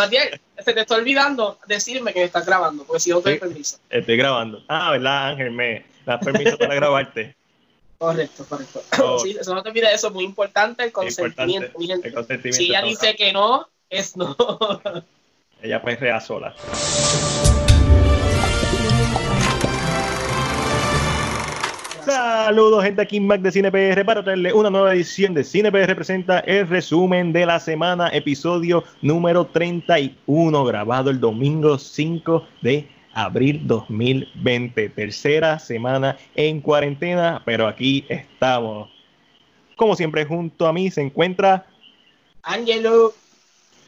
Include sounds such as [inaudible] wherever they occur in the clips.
Matiel, se te está olvidando decirme que me estás grabando, porque si no te doy permiso. Estoy grabando. Ah, ¿verdad, Ángel? Me das permiso para grabarte. [laughs] Correcto, correcto. Oh. [coughs] Sí, eso no te olvides, eso es muy importante, el consentimiento. El consentimiento si ella dice que no, es no. [laughs] ella pues rea sola. Saludos, gente. Aquí Mac de CinePR para traerle una nueva edición de CinePR presenta el resumen de la semana, episodio número 31, grabado el domingo 5 de abril 2020. Tercera semana en cuarentena, pero aquí estamos. Como siempre, junto a mí se encuentra Angelo.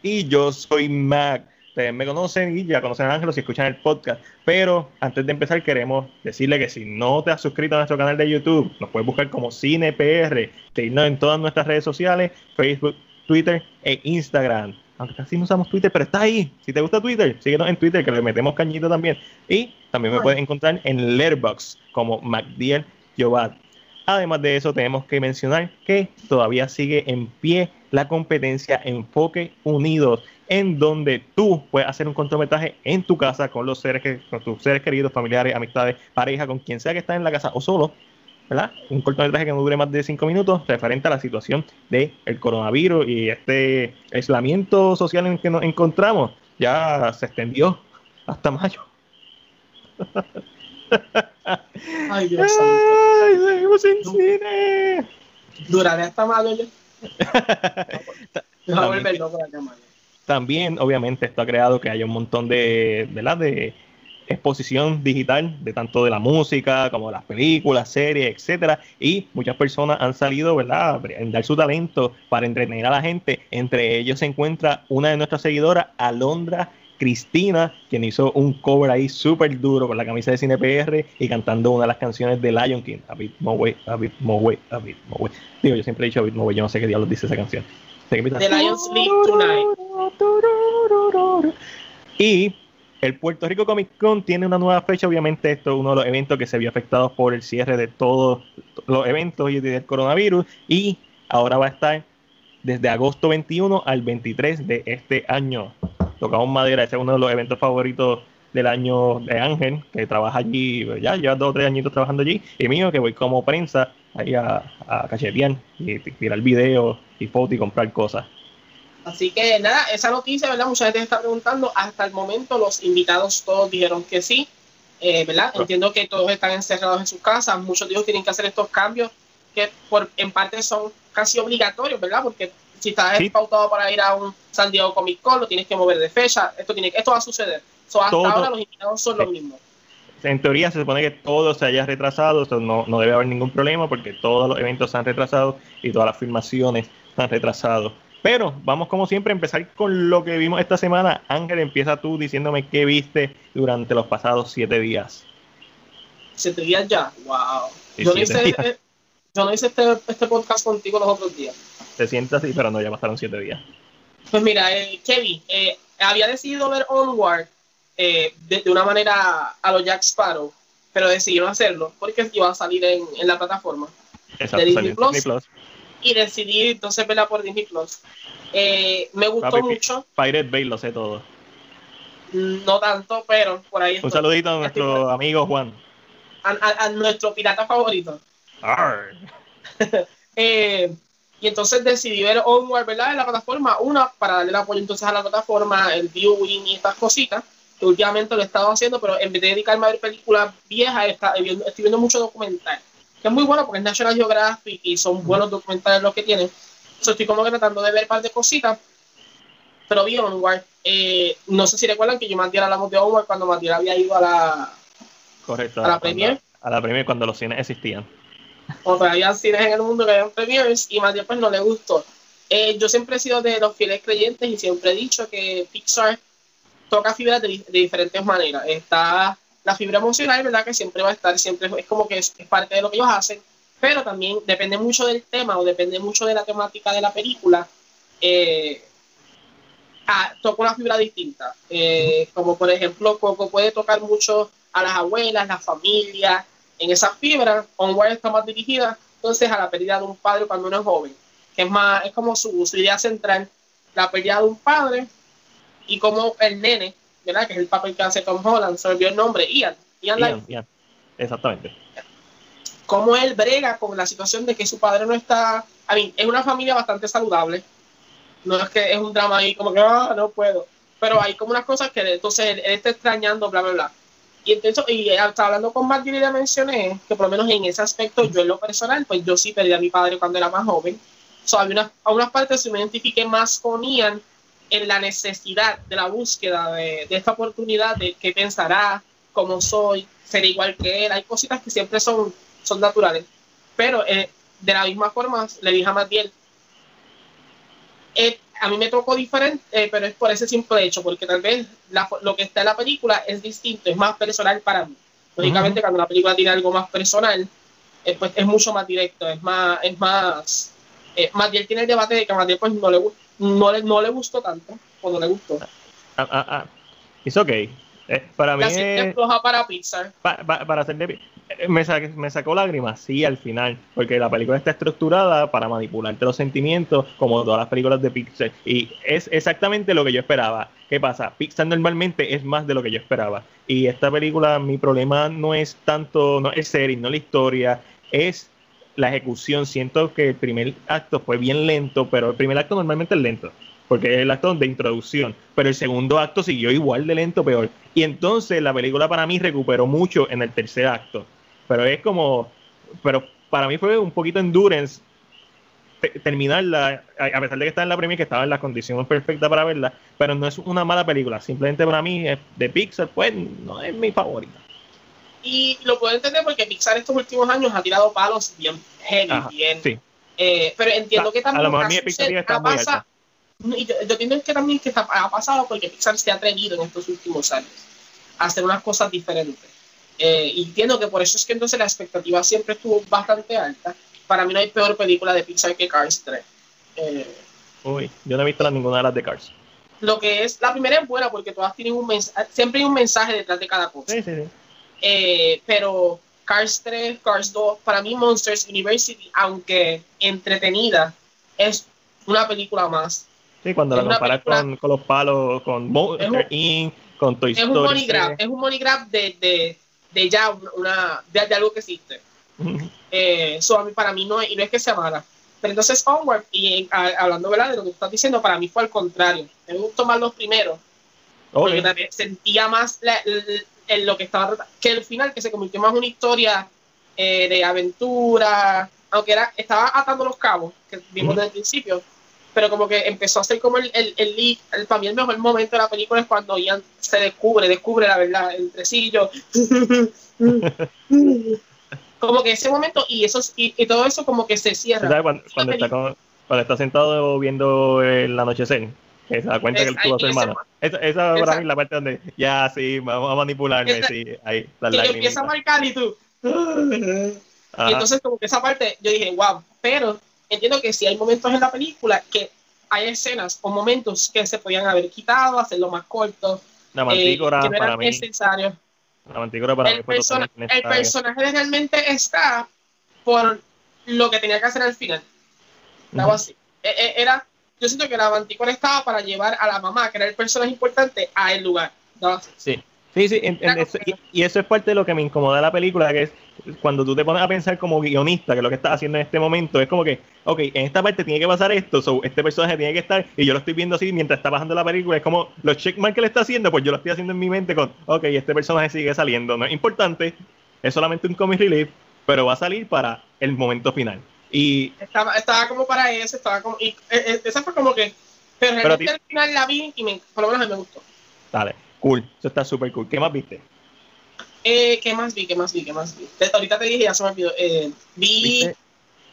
Y yo soy Mac. Ustedes me conocen y ya conocen a Ángelo si escuchan el podcast. Pero antes de empezar, queremos decirle que si no te has suscrito a nuestro canal de YouTube, nos puedes buscar como CinePR, seguirnos en todas nuestras redes sociales: Facebook, Twitter e Instagram. Aunque casi no usamos Twitter, pero está ahí. Si te gusta Twitter, síguenos en Twitter, que le metemos cañito también. Y también me puedes encontrar en Letterboxd como MacDiel Yobat. Además de eso, tenemos que mencionar que todavía sigue en pie la competencia Enfoque Unidos, en donde tú puedes hacer un cortometraje en tu casa con los seres que, con tus seres queridos, familiares, amistades, pareja, con quien sea que está en la casa o solo, ¿verdad? Un cortometraje que no dure más de cinco minutos, referente a la situación del el coronavirus y este aislamiento social en el que nos encontramos. Ya se extendió hasta mayo. Ay, Dios [laughs] Ay, seguimos en cine. Duraré hasta mayo. [laughs] También, obviamente, esto ha creado que haya un montón de, ¿verdad? de exposición digital de tanto de la música como de las películas, series, etcétera, y muchas personas han salido, ¿verdad?, a dar su talento para entretener a la gente. Entre ellos se encuentra una de nuestras seguidoras, Alondra Cristina, quien hizo un cover ahí súper duro con la camisa de Cine PR y cantando una de las canciones de Lion King, A Bit Way, A Bit Way, A Way. Digo, yo siempre he dicho A Bit Way, yo no sé qué diablos dice esa canción. The Lion Sleep Tonight. Y el Puerto Rico Comic Con tiene una nueva fecha, obviamente esto es uno de los eventos que se vio afectado por el cierre de todos los eventos y del coronavirus. Y ahora va a estar desde agosto 21 al 23 de este año. Tocamos madera, ese es uno de los eventos favoritos del año de Ángel, que trabaja allí, ya lleva dos o tres añitos trabajando allí, y mío, que voy como prensa ahí a, a cachetear y tirar videos y fotos y comprar cosas. Así que nada, esa noticia, ¿verdad? Mucha gente está preguntando. Hasta el momento los invitados todos dijeron que sí, eh, ¿verdad? Entiendo que todos están encerrados en sus casas, muchos de ellos tienen que hacer estos cambios que por, en parte son casi obligatorios, ¿verdad? Porque si estás pautado para ir a un San Diego Comic Con, lo tienes que mover de fecha. Esto, tiene, esto va a suceder. hasta ahora los invitados son los mismos. En teoría se supone que todo se haya retrasado, no, no debe haber ningún problema porque todos los eventos se han retrasado y todas las filmaciones han retrasado. Pero vamos como siempre a empezar con lo que vimos esta semana. Ángel, empieza tú diciéndome qué viste durante los pasados siete días. ¿Siete días ya? ¡Wow! yo, no hice, eh, yo no hice este, este podcast contigo los otros días se siente así, pero no, ya pasaron siete días. Pues mira, eh, Kevin, eh, había decidido ver Onward eh, de, una manera a los Jack Sparrow, pero decidieron hacerlo porque iba a salir en, la plataforma de Disney Plus, Y decidí entonces verla por Disney Plus. me gustó mucho. Pirate Bay lo sé todo. No tanto, pero por ahí. Un saludito a nuestro amigo Juan. A, nuestro pirata favorito. [laughs] eh, y entonces decidí ver Onward, ¿verdad? En la plataforma. Una, para darle el apoyo entonces a la plataforma, el viewing y estas cositas, que últimamente lo he estado haciendo, pero en vez de dedicarme a ver películas viejas, estoy viendo mucho documental. Que es muy bueno porque es National Geographic y son buenos documentales los que tienen. Estoy como que tratando de ver un par de cositas. Pero vi Onward. Eh, no sé si recuerdan que yo Matías hablamos de Onward cuando Matías había ido a la, Correcto, a la premier. A la premier cuando los cines existían o todavía cines en el mundo que habían premiers y bien pues no le gustó. Eh, yo siempre he sido de los fieles creyentes y siempre he dicho que Pixar toca fibras de, diferentes maneras. Está la fibra emocional, ¿verdad? Que siempre va a estar, siempre es como que es, parte de lo que ellos hacen, pero también depende mucho del tema o depende mucho de la temática de la película. Eh, ah, toca una fibra distinta. Eh, como por ejemplo, Coco puede tocar mucho a las abuelas, las familias, en esa fibra, Onward está más dirigida entonces a la pérdida de un padre cuando uno es joven, que es más, es como su, idea central, la pérdida de un padre y como el nene, ¿verdad? Que es el papel que hace Tom Holland, se olvidó el nombre, Ian. Ian, Ian, Ian. Exactamente. Cómo él brega con la situación de que su padre no está. A mí, es una familia bastante saludable. No es que es un drama ahí como que, ah, no puedo. Pero hay como unas cosas que entonces él, él está extrañando, bla, bla, bla. Y entonces, y hasta hablando con Marjorie le mencioné que por lo menos en ese aspecto, yo en lo personal, pues yo sí perdí a mi padre cuando era más joven. So, había unas, a unas partes sí me identifiqué más con Ian en la necesidad de la búsqueda de, de esta oportunidad de qué pensará, cómo soy, ser igual que él. Hay cositas que siempre son, son naturales. Pero eh, de la misma forma le dije a Matiel, eh, a mí me tocó diferente, eh, pero es por ese simple hecho, porque tal vez la, lo que está en la película es distinto, es más personal para mí. Lógicamente, cuando la película tiene algo más personal, pues es mucho más directo, es más, es más, Matiel tiene el debate de que a Matiel pues no le, no le, no le gustó tanto, o no le gustó. Ah, ah, ah. It's okay. Eh, para mí es floja para Pixar. pa- pa- para hacer de- eh, me, sa- me sacó lágrimas, sí, al final, porque la película está estructurada para manipularte los sentimientos, como todas las películas de Pixar, y es exactamente lo que yo esperaba. ¿Qué pasa? Pixar normalmente es más de lo que yo esperaba, y esta película, mi problema no es tanto, no es serie, no la historia, es la ejecución. Siento que el primer acto fue bien lento, pero el primer acto normalmente es lento porque es el acto de introducción, pero el segundo acto siguió igual de lento, peor. Y entonces la película para mí recuperó mucho en el tercer acto, pero es como, pero para mí fue un poquito endurance te- terminarla, a pesar de que estaba en la premia, que estaba en las condiciones perfectas para verla, pero no es una mala película, simplemente para mí es de Pixar, pues no es mi favorita. Y lo puedo entender porque Pixar estos últimos años ha tirado palos bien heavy, Ajá, bien. sí. eh, pero entiendo A- que a también lo mejor mi expectativa está muy pasa- alta. y yo, yo entiendo que también que está- ha pasado porque Pixar se ha atrevido en estos últimos años a hacer unas cosas diferentes. Eh, y entiendo que por eso es que entonces la expectativa siempre estuvo bastante alta. Para mí no hay peor película de Pixar que Cars 3. Eh, Uy, yo no he visto la- ninguna de las de Cars. lo que es, la primera es buena porque todas tienen un mensaje, siempre hay un mensaje detrás de cada cosa. Sí, sí, sí. Eh, pero Cars 3, Cars 2, para mí Monsters University, aunque entretenida, es una película más. Sí, cuando Es la comparas con, con los palos, con Monster un- Inc., con Toy Es un Story. money grab, es un money grab de, de, de ya una, de, de algo que existe. Eh, so, para mí no es, y no es que sea mala. Pero entonces Onward, y en- a- hablando ¿verdad? de lo que tú estás diciendo, para mí fue al contrario. Me gustó más los primeros, Ok. porque también sentía más la- el- lo que estaba que el final, que se convirtió más en una historia eh, de aventura, aunque era, estaba atando los cabos, que vimos desde el principio, pero como que empezó a ser como el, el, el, lead- el- para mí el mejor momento de la película es cuando Ian se descubre, descubre la verdad, el tresillo. [laughs] como que ese momento y eso y, y todo eso como que se cierra. ¿Sabes cuando, cuando está con- cuando está sentado viendo el anochecer? Da cuenta Es- que tuvo su ahí hermano. Esa, esa para mí la parte donde ya sí, vamos a manipularme, Esa- sí, ahí, las que lágrimas. empieza a marcar y tú. Ajá. Y entonces como que esa parte yo dije, wow, pero entiendo que si hay momentos en la película que hay escenas o momentos que se podían haber quitado, hacerlo más corto, la eh, mantícora que no para mí, necesarios. la mantícora para mí El, fue persona- el personaje realmente está por lo que tenía que hacer al final. Estaba Ujú. así. E- e- Era, yo siento que la mantícora estaba para llevar a la mamá, que era el personaje importante, a el lugar. Sí, sí, sí, en- eso- y, eso es parte de lo que me incomoda de la película, que es cuando tú te pones a pensar como guionista, que lo que estás haciendo en este momento, es como que, ok, en esta parte tiene que pasar esto, so, este personaje tiene que estar, y yo lo estoy viendo así mientras está pasando la película, es como los checkmarks que le está haciendo, pues yo lo estoy haciendo en mi mente con, ok, este personaje sigue saliendo, no es importante, es solamente un comic relief, pero va a salir para el momento final. Y Estaba, estaba como para eso, estaba como. Y, eh, esa fue como que. Pero Pero realmente al final la vi y me, por lo menos me gustó. dale, cool, eso está súper cool. ¿Qué más viste? Eh, ¿Qué más vi? ¿Qué más vi? ¿Qué más vi? Te- ahorita te dije, ya se me olvidó. Eh, vi ¿Viste?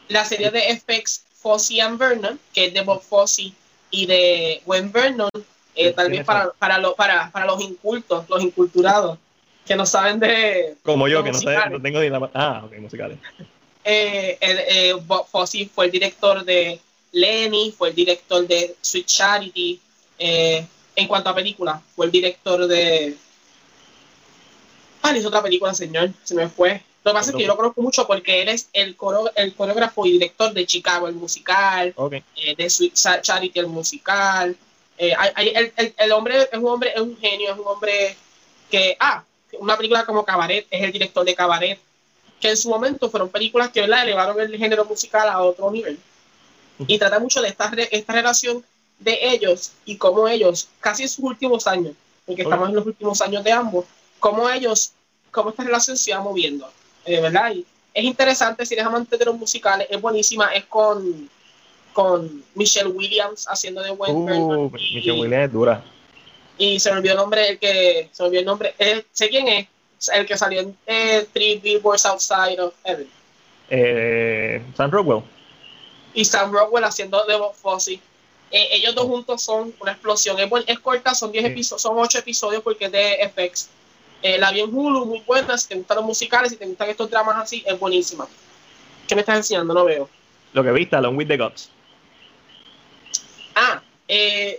la serie de FX Fosse and Vernon, que es de Bob Fosse y de Gwen Vernon. eh, tal vez ¿Quiénes para, para, lo- para, para los incultos, los inculturados, que no saben de. Como yo, Los que no sé, no tengo ni la... Ah, ok, musicales. Eh, eh, Bob Fosse fue el director de Lenny, fue el director de Sweet Charity. eh, en cuanto a películas, fue el director de. Ah, hizo otra película, señor, se me fue. Lo que pasa es que yo lo conozco mucho porque él es el, coro, el coreógrafo y director de Chicago, el musical, eh, de Sweet Cha- Charity, el musical. Eh, el, el, el, hombre es un hombre, es un genio, es un hombre que, ah, una película como Cabaret, es el director de Cabaret, que en su momento fueron películas que ¿verdad? elevaron el género musical a otro nivel. Y trata mucho de esta, esta relación de ellos y cómo ellos, casi en sus últimos años, porque estamos en los últimos años de ambos, cómo ellos, cómo esta relación se va moviendo, eh, ¿verdad? Y es interesante, si eres amante de los musicales, es buenísima, es con, con Michelle Williams haciendo de Wentworth. Uh, Michelle Williams es dura y se me olvidó el nombre, el que se me olvidó el nombre, eh, sé quién es, el que salió en eh, Three Billboards Outside of Heaven. Eh, Sam Rockwell. Y Sam Rockwell haciendo de Bob Fosse. Eh, ellos dos juntos son una explosión. Es, es corta, son 10 episodios, son 8 episodios porque es de FX. la vi en Hulu, muy buena. Si te gustan los musicales, si te gustan estos dramas así, es buenísima. ¿Qué me estás enseñando? No veo. Lo que viste, Along with the Gods. Ah,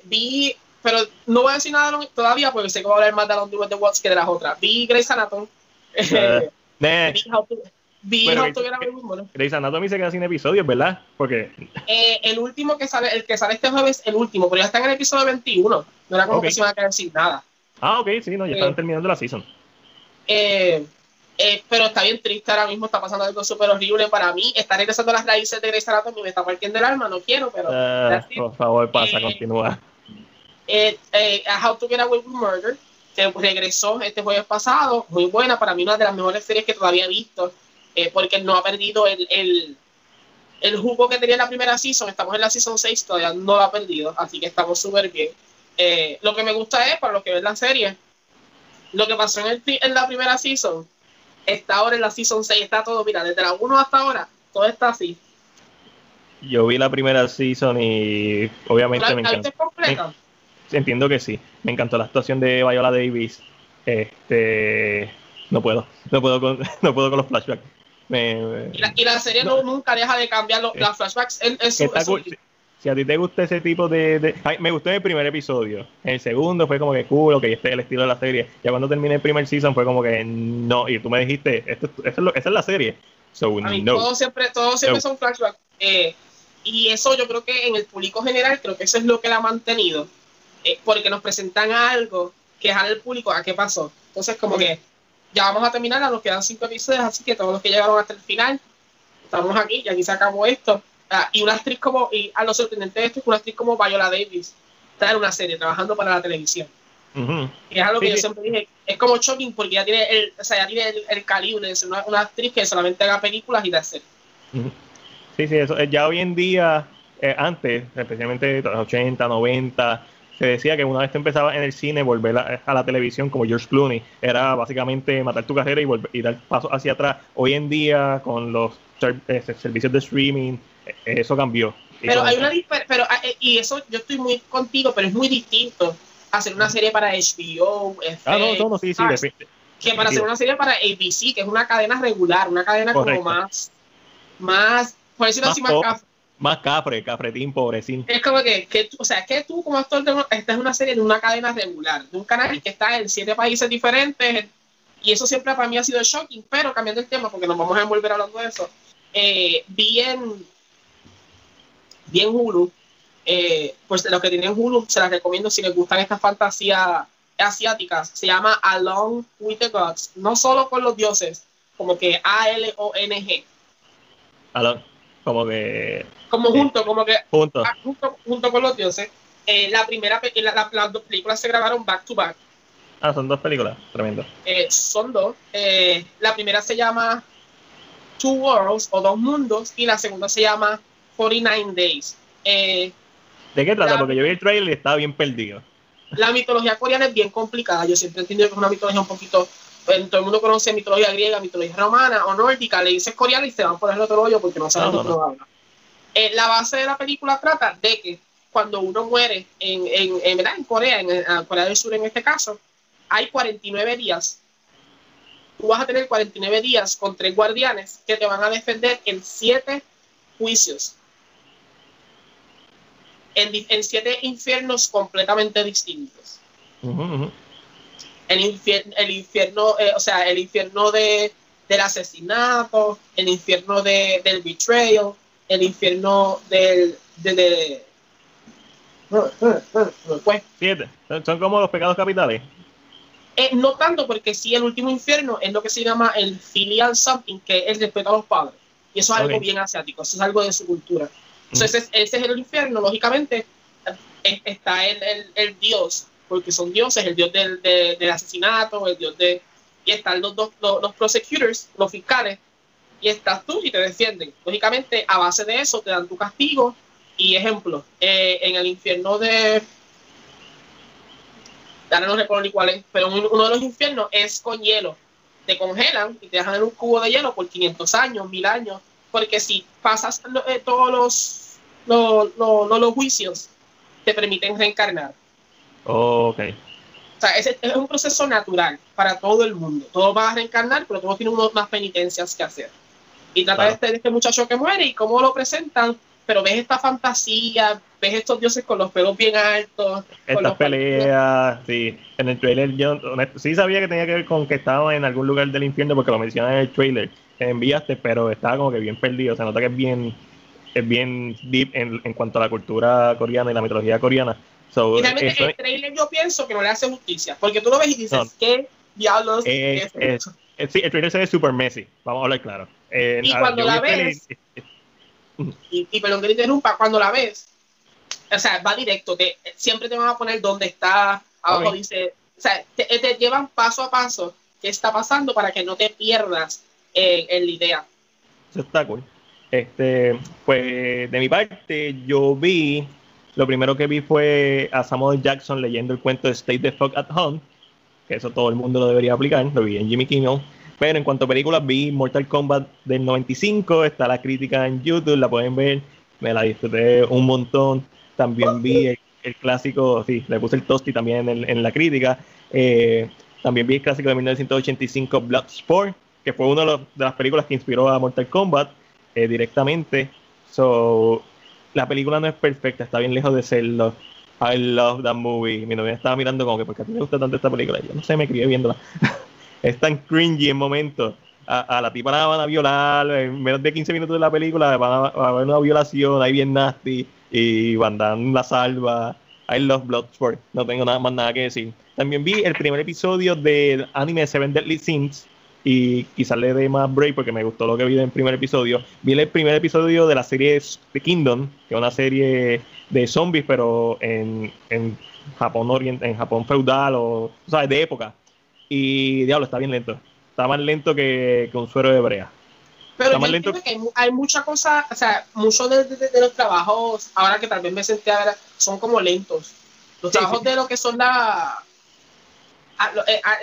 vi pero no voy a decir nada todavía porque sé que voy a hablar más de Along with the Watch que de las otras. Vi Grey's Anatomy. Uh, [laughs] vi How to, vi How to Get Away with Murder. Grey's Anatomy se queda sin episodios, ¿verdad? Porque... Eh, el último que sale, el que sale este jueves, el último, pero ya está en el episodio 21. No era como okay. que se iban a quedar sin nada. Ah, ok, sí, no, ya están eh, terminando la season. Eh, eh, pero está bien triste ahora mismo, está pasando algo súper horrible para mí. Está regresando a las raíces de Grey's Anatomy, me está partiendo el alma, no quiero, pero... Uh, por favor, pasa, eh, continúa eh, eh, How to Get Away with Murder, que regresó este jueves pasado, muy buena, para mí una de las mejores series que todavía he visto, eh, porque no ha perdido el, el, el, jugo que tenía en la primera season, estamos en la season 6, todavía no lo ha perdido, así que estamos súper bien. Lo que me gusta es, para los que ven la serie, lo que pasó en, el, en la primera season, está ahora en la season 6, está todo, mira, desde la 1 hasta ahora, todo está así. Yo vi la primera season y obviamente me encanta. completa? Entiendo que sí. Me encantó la actuación de Viola Davis. Este, no puedo, no puedo con, [laughs] no puedo con los flashbacks. y, la, serie no, nunca deja de cambiar los, flashbacks. si a ti te gusta ese tipo de, me gustó en el primer episodio. En el segundo fue como que cool, que este es el estilo de la serie. Ya cuando terminé el primer season fue como que no. Y tú me dijiste, esto, es lo, esa es la serie. So, a mí, Todo siempre, todo siempre son flashbacks. Eh, y eso yo creo que en el público general, creo que eso es lo que la ha mantenido eh, porque nos presentan algo que es al público a qué pasó. Entonces, como que ya vamos a terminar, nos quedan cinco episodios, así que todos los que llegaron hasta el final, estamos aquí y aquí se acabó esto. Ah, y una actriz como, y a lo sorprendente de esto es que una actriz como Viola Davis está en una serie trabajando para la televisión. Y es algo que yo siempre dije, es como shocking porque ya tiene el, o sea, ya tiene el, calibre de ser una, actriz que solamente haga películas y de hacer. Sí, sí, eso. Eh, ya hoy en día, eh, antes, especialmente los 80, 90, se decía que una vez te empezabas en el cine, volver a, la televisión como George Clooney, era básicamente matar tu carrera y, volver, y dar paso hacia atrás. Hoy en día, con los eh, servicios de streaming, eh, eso cambió. Pero hay una pero eh, y eso yo estoy muy contigo, pero es muy distinto hacer una serie para HBO, ah, no, no, sí, sí, que para hacer una serie para ABC, que es una cadena regular, una cadena como más, más, por decirlo así, más más cafre, cafretín, pobrecín. Es como que, que o sea, que tú como actor estás en una serie de una cadena regular, de un canal que está en siete países diferentes, y eso siempre para mí ha sido shocking, pero cambiando el tema, porque nos vamos a envolver hablando de eso, eh, bien, bien Hulu, eh, pues los que tienen Hulu se las recomiendo si les gustan estas fantasías asiáticas, se llama Along with the Gods, no solo con los dioses, como que A-L-O-N-G. Along como que como junto como que junto. ah, junto, junto con los dioses. Eh, la primera la, las dos películas se grabaron back to back. Ah son dos películas tremendo. Eh, son dos. Eh, la primera se llama Two Worlds o Dos Mundos y la segunda se llama 49 Days. ¿de qué trata? porque yo vi el trailer y estaba bien perdido. La mitología coreana es bien complicada. Yo siempre he entendido que es una mitología un poquito pues, todo el mundo conoce mitología griega, mitología romana o nórdica, le dices coreana y se van por el otro rollo porque no saben no, no, no. Eh, la base de la película trata de que cuando uno muere en, en, en, en Corea, en, Corea del Sur en este caso, hay 49 días. Tú vas a tener 49 días con tres guardianes que te van a defender en siete juicios. En, en siete infiernos completamente distintos el infierno, el infierno eh, o sea, el infierno de, del asesinato, el infierno de, del betrayal, el infierno del, de, Pues, Siete. Son, como los pecados capitales. eh, no tanto porque sí, el último infierno es lo que se llama el filial something, que es el respeto a los padres. Y eso es algo bien asiático, eso es algo de su cultura. Entonces, ese es el infierno, lógicamente, eh, está el, el, el dios, porque son dioses, el dios del, de- del asesinato, el dios de... Y están los, dos, los, prosecutors, los fiscales, y estás tú y te defienden. Lógicamente, a base de eso, te dan tu castigo. Y ejemplo, eh, en el infierno de... Ahora no recuerdo ni cuál es, pero un- uno de los infiernos es con hielo. Te congelan y te dejan en un cubo de hielo por 500 años, 1000 años, porque si pasas eh, todos los- los- los juicios, te permiten reencarnar. Ok. O sea, ese es un proceso natural para todo el mundo. Todos van a reencarnar, pero todos tienen unas penitencias que hacer. Y trata Claro. de, este, este muchacho que muere y cómo lo presentan, pero ves esta fantasía, ves estos dioses con los pelos bien altos. Estas peleas, sí. En el trailer yo honesto, sí sabía que tenía que ver con que estaba en algún lugar del infierno porque lo mencionan en el trailer que enviaste, pero estaba como que bien perdido. Se nota que es bien, es bien deep en, en cuanto a la cultura coreana y la mitología coreana. So, Y realmente eso el trailer yo pienso que no le hace justicia, porque tú lo ves y dices, No. ¿qué diablos Eh, es eh, esto? eh, sí, el trailer se ve super messy, vamos a hablar claro. Eh, Y ah, cuando la trailer ves- y- y, perdón que te interrumpa, cuando la ves, o sea, va directo, te, siempre te van a poner dónde está, abajo dice, o sea, te, te llevan paso a paso qué está pasando para que no te pierdas en, en la idea. Eso está cool. Este, pues de mi parte, yo vi, lo primero que vi fue a Samuel Jackson leyendo el cuento de Stay the Fuck at Home, que eso todo el mundo lo debería aplicar, lo vi en Jimmy Kimmel. Pero en cuanto a películas, vi Mortal Kombat del 95, está la crítica en YouTube, la pueden ver, me la disfruté un montón. También vi el, el clásico, sí, le puse el tosti también en, en la crítica. Eh, también vi el clásico de 1985, Bloodsport, que fue una de las películas que inspiró a Mortal Kombat eh, directamente. So, la película no es perfecta, está bien lejos de serlo. I love that movie. Mi novia estaba mirando como que, ¿por qué a ti te gusta tanto esta película? Yo no sé, me crié viéndola. [laughs] es tan cringy en momentos. A, a la tipa la van a violar, en menos de 15 minutos de la película van a, va a haber una violación ahí bien nasty y Van Damme la salva. I love Bloodsport, no tengo nada más nada que decir. También vi el primer episodio del anime Seven Deadly Sins y quizás le dé más break porque me gustó lo que vi en el primer episodio. Vi el primer episodio de la serie The Kingdom, que es una serie de zombies, pero en, en Japón orient, en Japón feudal o, ¿sabes? De época. Y diablo, está bien lento. Está más lento que, que un suero de brea. Pero yo lento. que hay, hay mucha cosa, o sea, muchos de, de- de los trabajos, ahora que tal vez me senté a ver, son como lentos. Los Sí, trabajos sí. de lo que son la,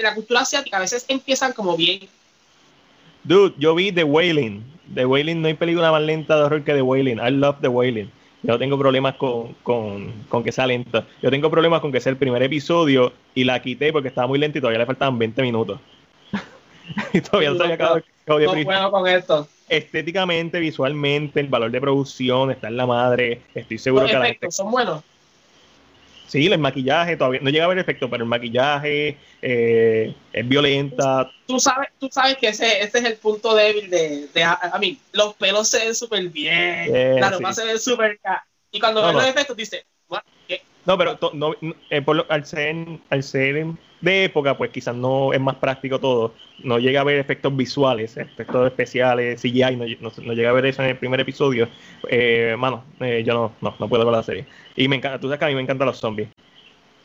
la cultura asiática a veces empiezan como bien. Dude, yo vi The Wailing. The Wailing no hay película más lenta de horror que The Wailing. I love The Wailing. Yo no tengo problemas con, con, con que sea lenta. Yo tengo problemas con que sea el primer episodio y la quité porque estaba muy lenta y todavía le faltaban 20 minutos. [laughs] y todavía no se había acabado No puedo con esto. Estéticamente, visualmente, el valor de producción está en la madre. Estoy seguro Los que la gente son buenos. Sí, el maquillaje todavía no llega a ver efecto, pero el maquillaje eh, es violenta. Tú sabes, tú sabes que ese, ese es el punto débil de, de a, a mí. Los pelos se ven súper bien, Eh, la sí. ropa se ve súper Y cuando No, ves no. los efectos, dices, "What? ¿Qué?". No, pero to- no, no, eh, por lo- al, ser, al ser de época, pues quizás no es más práctico todo. No llega a ver efectos visuales, efectos especiales, CGI, no, no, no llega a ver eso en el primer episodio. Eh, mano, eh, yo no, no, no puedo ver la serie. Y me encanta, tú sabes que a mí me encantan los zombies.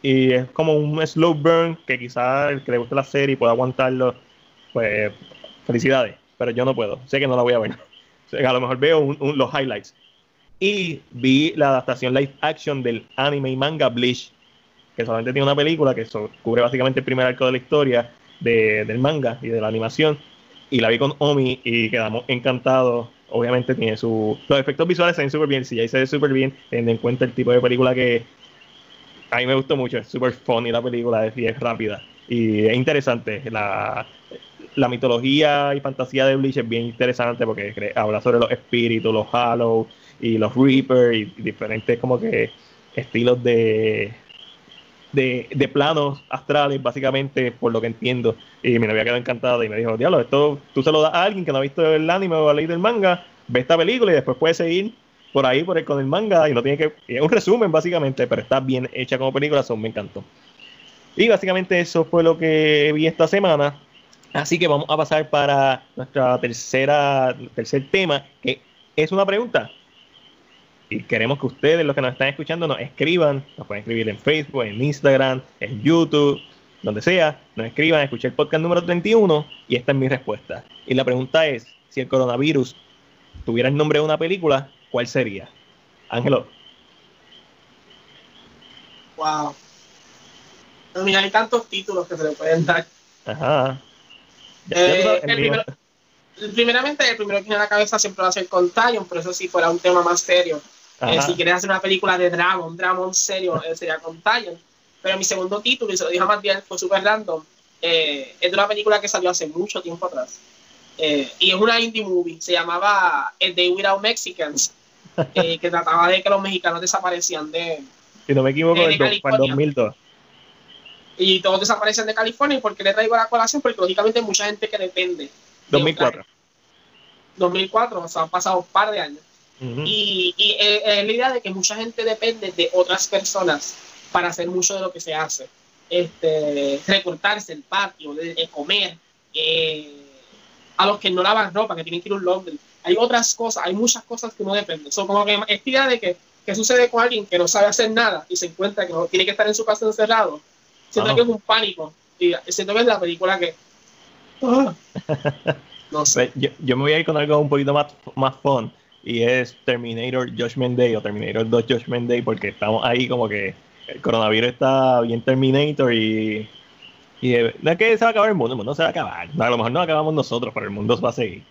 Y es como un slow burn que quizás el que le guste la serie pueda aguantarlo, pues felicidades. Pero yo no puedo, sé que no la voy a ver. A lo mejor veo un- un- los highlights. Y vi la adaptación live action del anime y manga Bleach, que solamente tiene una película que cubre básicamente el primer arco de la historia de- del manga y de la animación. Y la vi con Omi y quedamos encantados. Obviamente tiene su... Los efectos visuales se ven súper bien, si ya se ve súper bien, teniendo en cuenta el tipo de película que a mí me gustó mucho. Es súper funny la película y es rápida. Y es interesante. La, la mitología y fantasía de Bleach es bien interesante porque habla sobre los espíritus, los Hollow y los Reaper y, y diferentes como que estilos de, de, planos astrales, básicamente, por lo que entiendo. Y mi novia quedó encantada y me dijo, diablo, esto tú se lo das a alguien que no ha visto el anime o ha leído el manga, ve esta película y después puedes seguir por ahí por el, con el manga y no tiene que. Es un resumen, básicamente, pero está bien hecha como película, son me encantó. Y básicamente eso fue lo que vi esta semana. Así que vamos a pasar para nuestra tercera, tercer tema, que es una pregunta. Y queremos que ustedes, los que nos están escuchando, nos escriban. Nos pueden escribir en Facebook, en Instagram, en YouTube, donde sea. Nos escriban, escuché el podcast número 31 y esta es mi respuesta. Y la pregunta es, si el coronavirus tuviera el nombre de una película, ¿cuál sería? Ángelo. Wow. Mira, hay tantos títulos que se le pueden dar. Ajá. Eh, primeramente, el primero que viene a la cabeza siempre va a ser Contagion, pero eso sí fuera un tema más serio. Eh, si quieres hacer una película de drama, un drama serio, eh, sería Contagion. Pero mi segundo título, y se lo dijo más bien, fue super random, es de una película que salió hace mucho tiempo atrás. y es una indie movie, se llamaba A Day Without Mexicans, [laughs] que trataba de que los mexicanos desaparecían de. Si no me equivoco, de, de 2002 y todos desaparecen de California. ¿Y por qué le traigo la colación? Porque lógicamente hay mucha gente que depende. 2004. 2004, o sea, han pasado un par de años. Y, y es la idea de que mucha gente depende de otras personas para hacer mucho de lo que se hace. Este, recortarse el patio, de, comer, eh, a los que no lavan ropa, que tienen que ir a un Londres. Hay otras cosas, hay muchas cosas que no dependen. Son como que esta idea de que, ¿qué sucede con alguien que no sabe hacer nada y se encuentra que no, tiene que estar en su casa encerrado? Siento que es un pánico. Y siento que es la película que. no sé. Yo, yo, me voy a ir con algo un poquito más, más fun. Y es Terminator Judgment Day o Terminator 2 Judgment Day, porque estamos ahí como que el coronavirus está bien Terminator y. Y no es que se va a acabar el mundo, el mundo se va a acabar. a lo mejor no acabamos nosotros, pero el mundo va a seguir.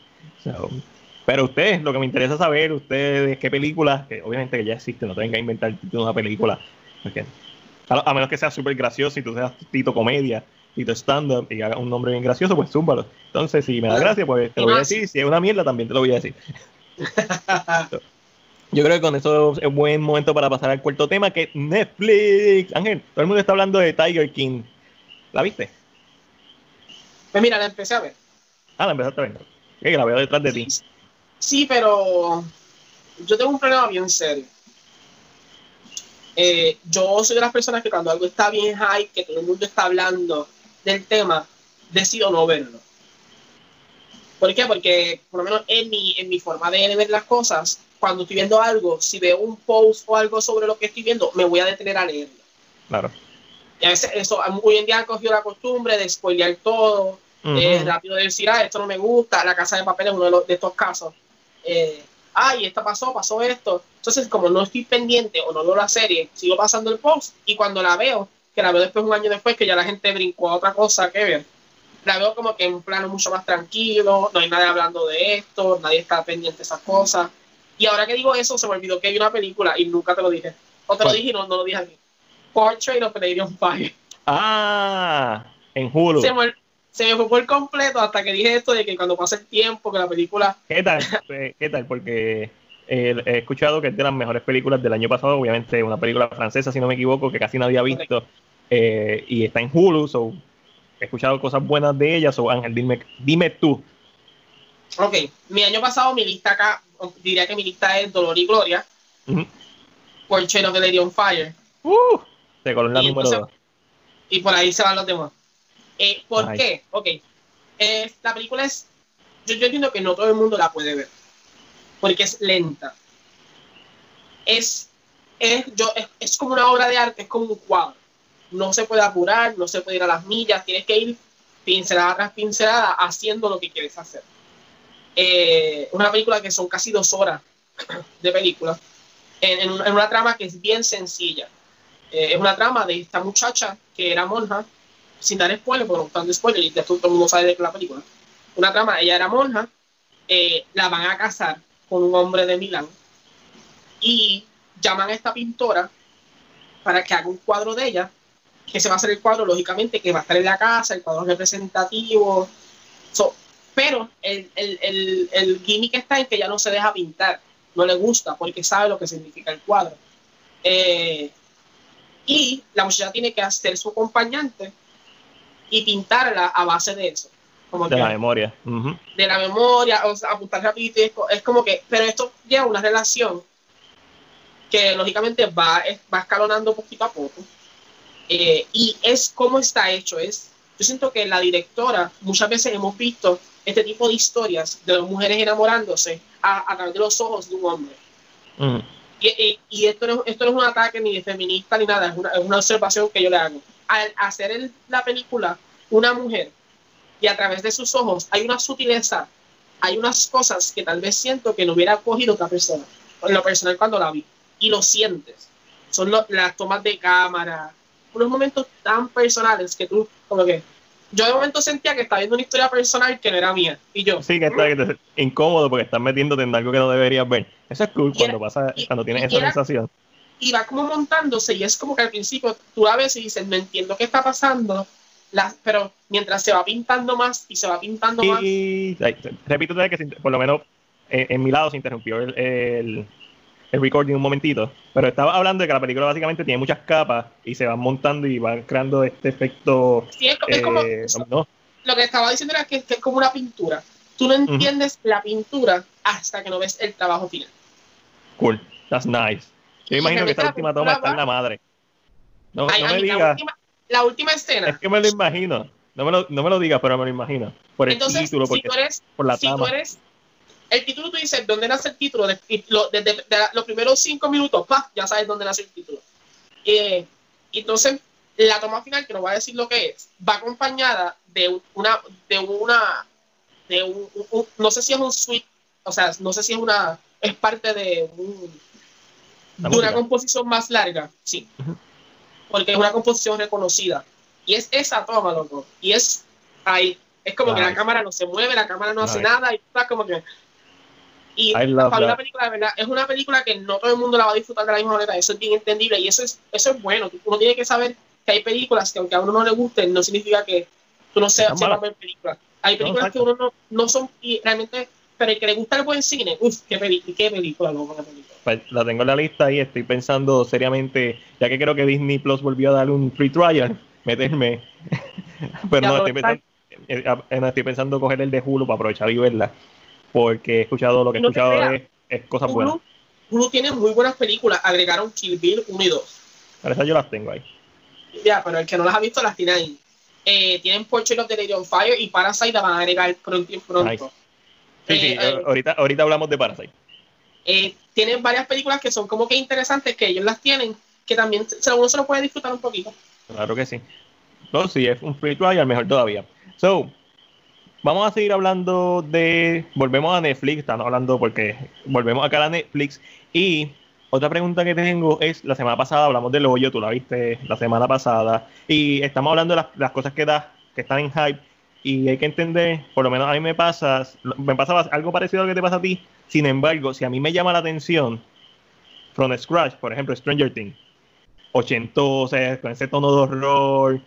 pero ustedes, lo que me interesa saber, ustedes, qué películas, que obviamente que ya existe, no tienen que inventar una película. Porque a, menos que sea súper gracioso y tú seas Tito Comedia, Tito Stand-up y haga un nombre bien gracioso, pues zúmbalo. Entonces, si me da gracia, pues te lo voy a decir. Si es una mierda, también te lo voy a decir. [laughs] Yo creo que con eso es buen momento para pasar al cuarto tema, que es Netflix. Ángel, todo el mundo está hablando de Tiger King. ¿La viste? Pues mira, la empecé a ver. Ah, la empezaste a ver. que la veo detrás de ti. Sí, pero yo tengo un problema bien serio. Eh, yo soy de las personas que cuando algo está bien high, que todo el mundo está hablando del tema, decido no verlo. ¿Por qué? Porque por lo menos en mi, en mi forma de ver las cosas, cuando estoy viendo algo, si veo un post o algo sobre lo que estoy viendo, me voy a detener a leerlo. Claro. Y a veces eso, hoy en día han cogido la costumbre de spoilear todo, eh, rápido de decir, ah, esto no me gusta, la casa de papel es uno de, los, de estos casos. Eh, ay, esto pasó, pasó esto. Entonces, como no estoy pendiente o no veo la serie, sigo pasando el post y cuando la veo, que la veo después un año después, que ya la gente brincó a otra cosa que ver, la veo como que en un plano mucho más tranquilo, no hay nadie hablando de esto, nadie está pendiente de esas cosas. Y ahora que digo eso, se me olvidó que hay una película y nunca te lo dije. O te lo dije y no, no lo dije aquí. Portrait of Lady on Fire. Ah, en Hulu. Se me, se me fue por completo hasta que dije esto de que cuando pase el tiempo, que la película... ¿Qué tal? Eh, ¿Qué tal? Porque eh, he escuchado que es de las mejores películas del año pasado, obviamente una película francesa, si no me equivoco, que casi nadie ha visto, eh, y está en Hulu, so, he escuchado cosas buenas de ella, so Ángel, dime, dime tú. Ok, mi año pasado mi lista acá, diría que mi lista es Dolor y Gloria, por Chain of the Lady on Fire. Uh, de color la número dos. Y por ahí se van los demás. Eh, ¿Por qué? Ok. Eh, la película es. Yo, yo, entiendo que no todo el mundo la puede ver. Porque es lenta. Es, es, yo, es, como una obra de arte, es como un cuadro. No se puede apurar, no se puede ir a las millas, tienes que ir pincelada tras pincelada haciendo lo que quieres hacer. Eh, una película que son casi dos horas de película, en, una, trama que es bien sencilla. Eh, es una trama de esta muchacha que era monja, sin dar spoiler, no están spoiler, y todo el mundo sabe de la película. Una trama, ella era monja, eh, la van a casar con un hombre de Milán y llaman a esta pintora para que haga un cuadro de ella, que se va a hacer el cuadro, lógicamente, que va a estar en la casa, el cuadro representativo. pero el, el, el, el gimmick está en que ella no se deja pintar, no le gusta, porque sabe lo que significa el cuadro. Eh, y la muchacha tiene que hacer su acompañante y pintarla a base de eso. Como de la memoria. De la memoria, o sea, apuntar rapidito. Es, como que, pero esto lleva una relación que lógicamente va, va escalonando poquito a poco. Eh, y es como está hecho. Es, yo siento que la directora, muchas veces hemos visto este tipo de historias de dos mujeres enamorándose a, través de los ojos de un hombre. Mm. Y, y, esto, no, esto no es un ataque ni de feminista ni nada, es una, es una observación que yo le hago. Al hacer la película una mujer y a través de sus ojos hay una sutileza, hay unas cosas que tal vez siento que no hubiera cogido otra persona, en lo personal cuando la vi, y lo sientes. Son las tomas de cámara, unos momentos tan personales que tú, como que, yo de momento sentía que estaba viendo una historia personal que no era mía. Y yo. Sí, que está incómodo porque estás metiéndote en algo que no deberías ver. Eso es cool cuando pasa, cuando tienes esa sensación. Y va como montándose y es como que al principio tú a veces dices, no entiendo qué está pasando, pero mientras se va pintando más y se va pintando más. Y repito que por lo menos eh, en, mi lado se interrumpió el, el, el, recording un momentito, pero estaba hablando de que la película básicamente tiene muchas capas y se van montando y van creando este efecto. Sí, es, como. Eh, lo que estaba diciendo era que, es como una pintura. Tú no entiendes la pintura hasta que no ves el trabajo final. Cool, that's nice. Yo imagino que esta última toma está en la madre. No, no me digas la última escena. Es que me lo imagino. No me lo, no me lo digas, pero me lo imagino. Por el título, porque, si tú eres, por la si Tú eres, el título tú dices dónde nace el título, desde los primeros cinco minutos, ¡pah! ya sabes dónde nace el título. Eh, entonces, la toma final, que no voy a decir lo que es, va acompañada de una, de una, de un, no sé si es un suite, o sea, no sé si es una, es parte de, de una composición más larga, sí porque es una composición reconocida. Y es esa toma, loco. Y es ahí. Es como que la cámara no se mueve, la cámara no hace nada y está como que. Y para una película, de verdad, es una película que no todo el mundo la va a disfrutar de la misma manera. Eso es bien entendible y eso es, eso es bueno. Uno tiene que saber que hay películas que, aunque a uno no le gusten, no significa que tú no seas sepa ver películas. Hay películas que uno no, no son y realmente pero el que le gusta el buen cine, uff, qué, qué película, loco, qué película. Pues la tengo en la lista y estoy pensando seriamente, ya que creo que Disney Plus volvió a dar un free trial, [laughs] meterme. [laughs] Pero no estoy, pensando, eh, eh, no, estoy pensando coger el de Hulu para aprovechar y verla, porque he escuchado lo que he escuchado es, es, cosas buenas. Hulu tiene muy buenas películas, agregaron Kill Bill 1 y 2. Para esas yo las tengo ahí. Ya, pero el que no las ha visto las tiene ahí. Eh, tienen of the Lady on Fire y Parasite la van a agregar pronto. pronto. Sí, sí, eh, eh, ahorita, ahorita hablamos de Parasite. Eh, tienen varias películas que son como que interesantes, que ellos las tienen, que también uno se lo puede disfrutar un poquito. Claro que sí. No, sí, es un free trial, mejor todavía. So, vamos a seguir hablando de. Volvemos a Netflix, estamos hablando porque volvemos acá a Netflix. Y otra pregunta que tengo es: la semana pasada hablamos del hoyo, tú la viste la semana pasada, y estamos hablando de las, cosas que, da, que están en hype y hay que entender, por lo menos a mí me pasa, me pasa algo parecido a lo que te pasa a ti. Sin embargo, si a mí me llama la atención, from scratch, por ejemplo, Stranger Things, sea, con ese tono de horror,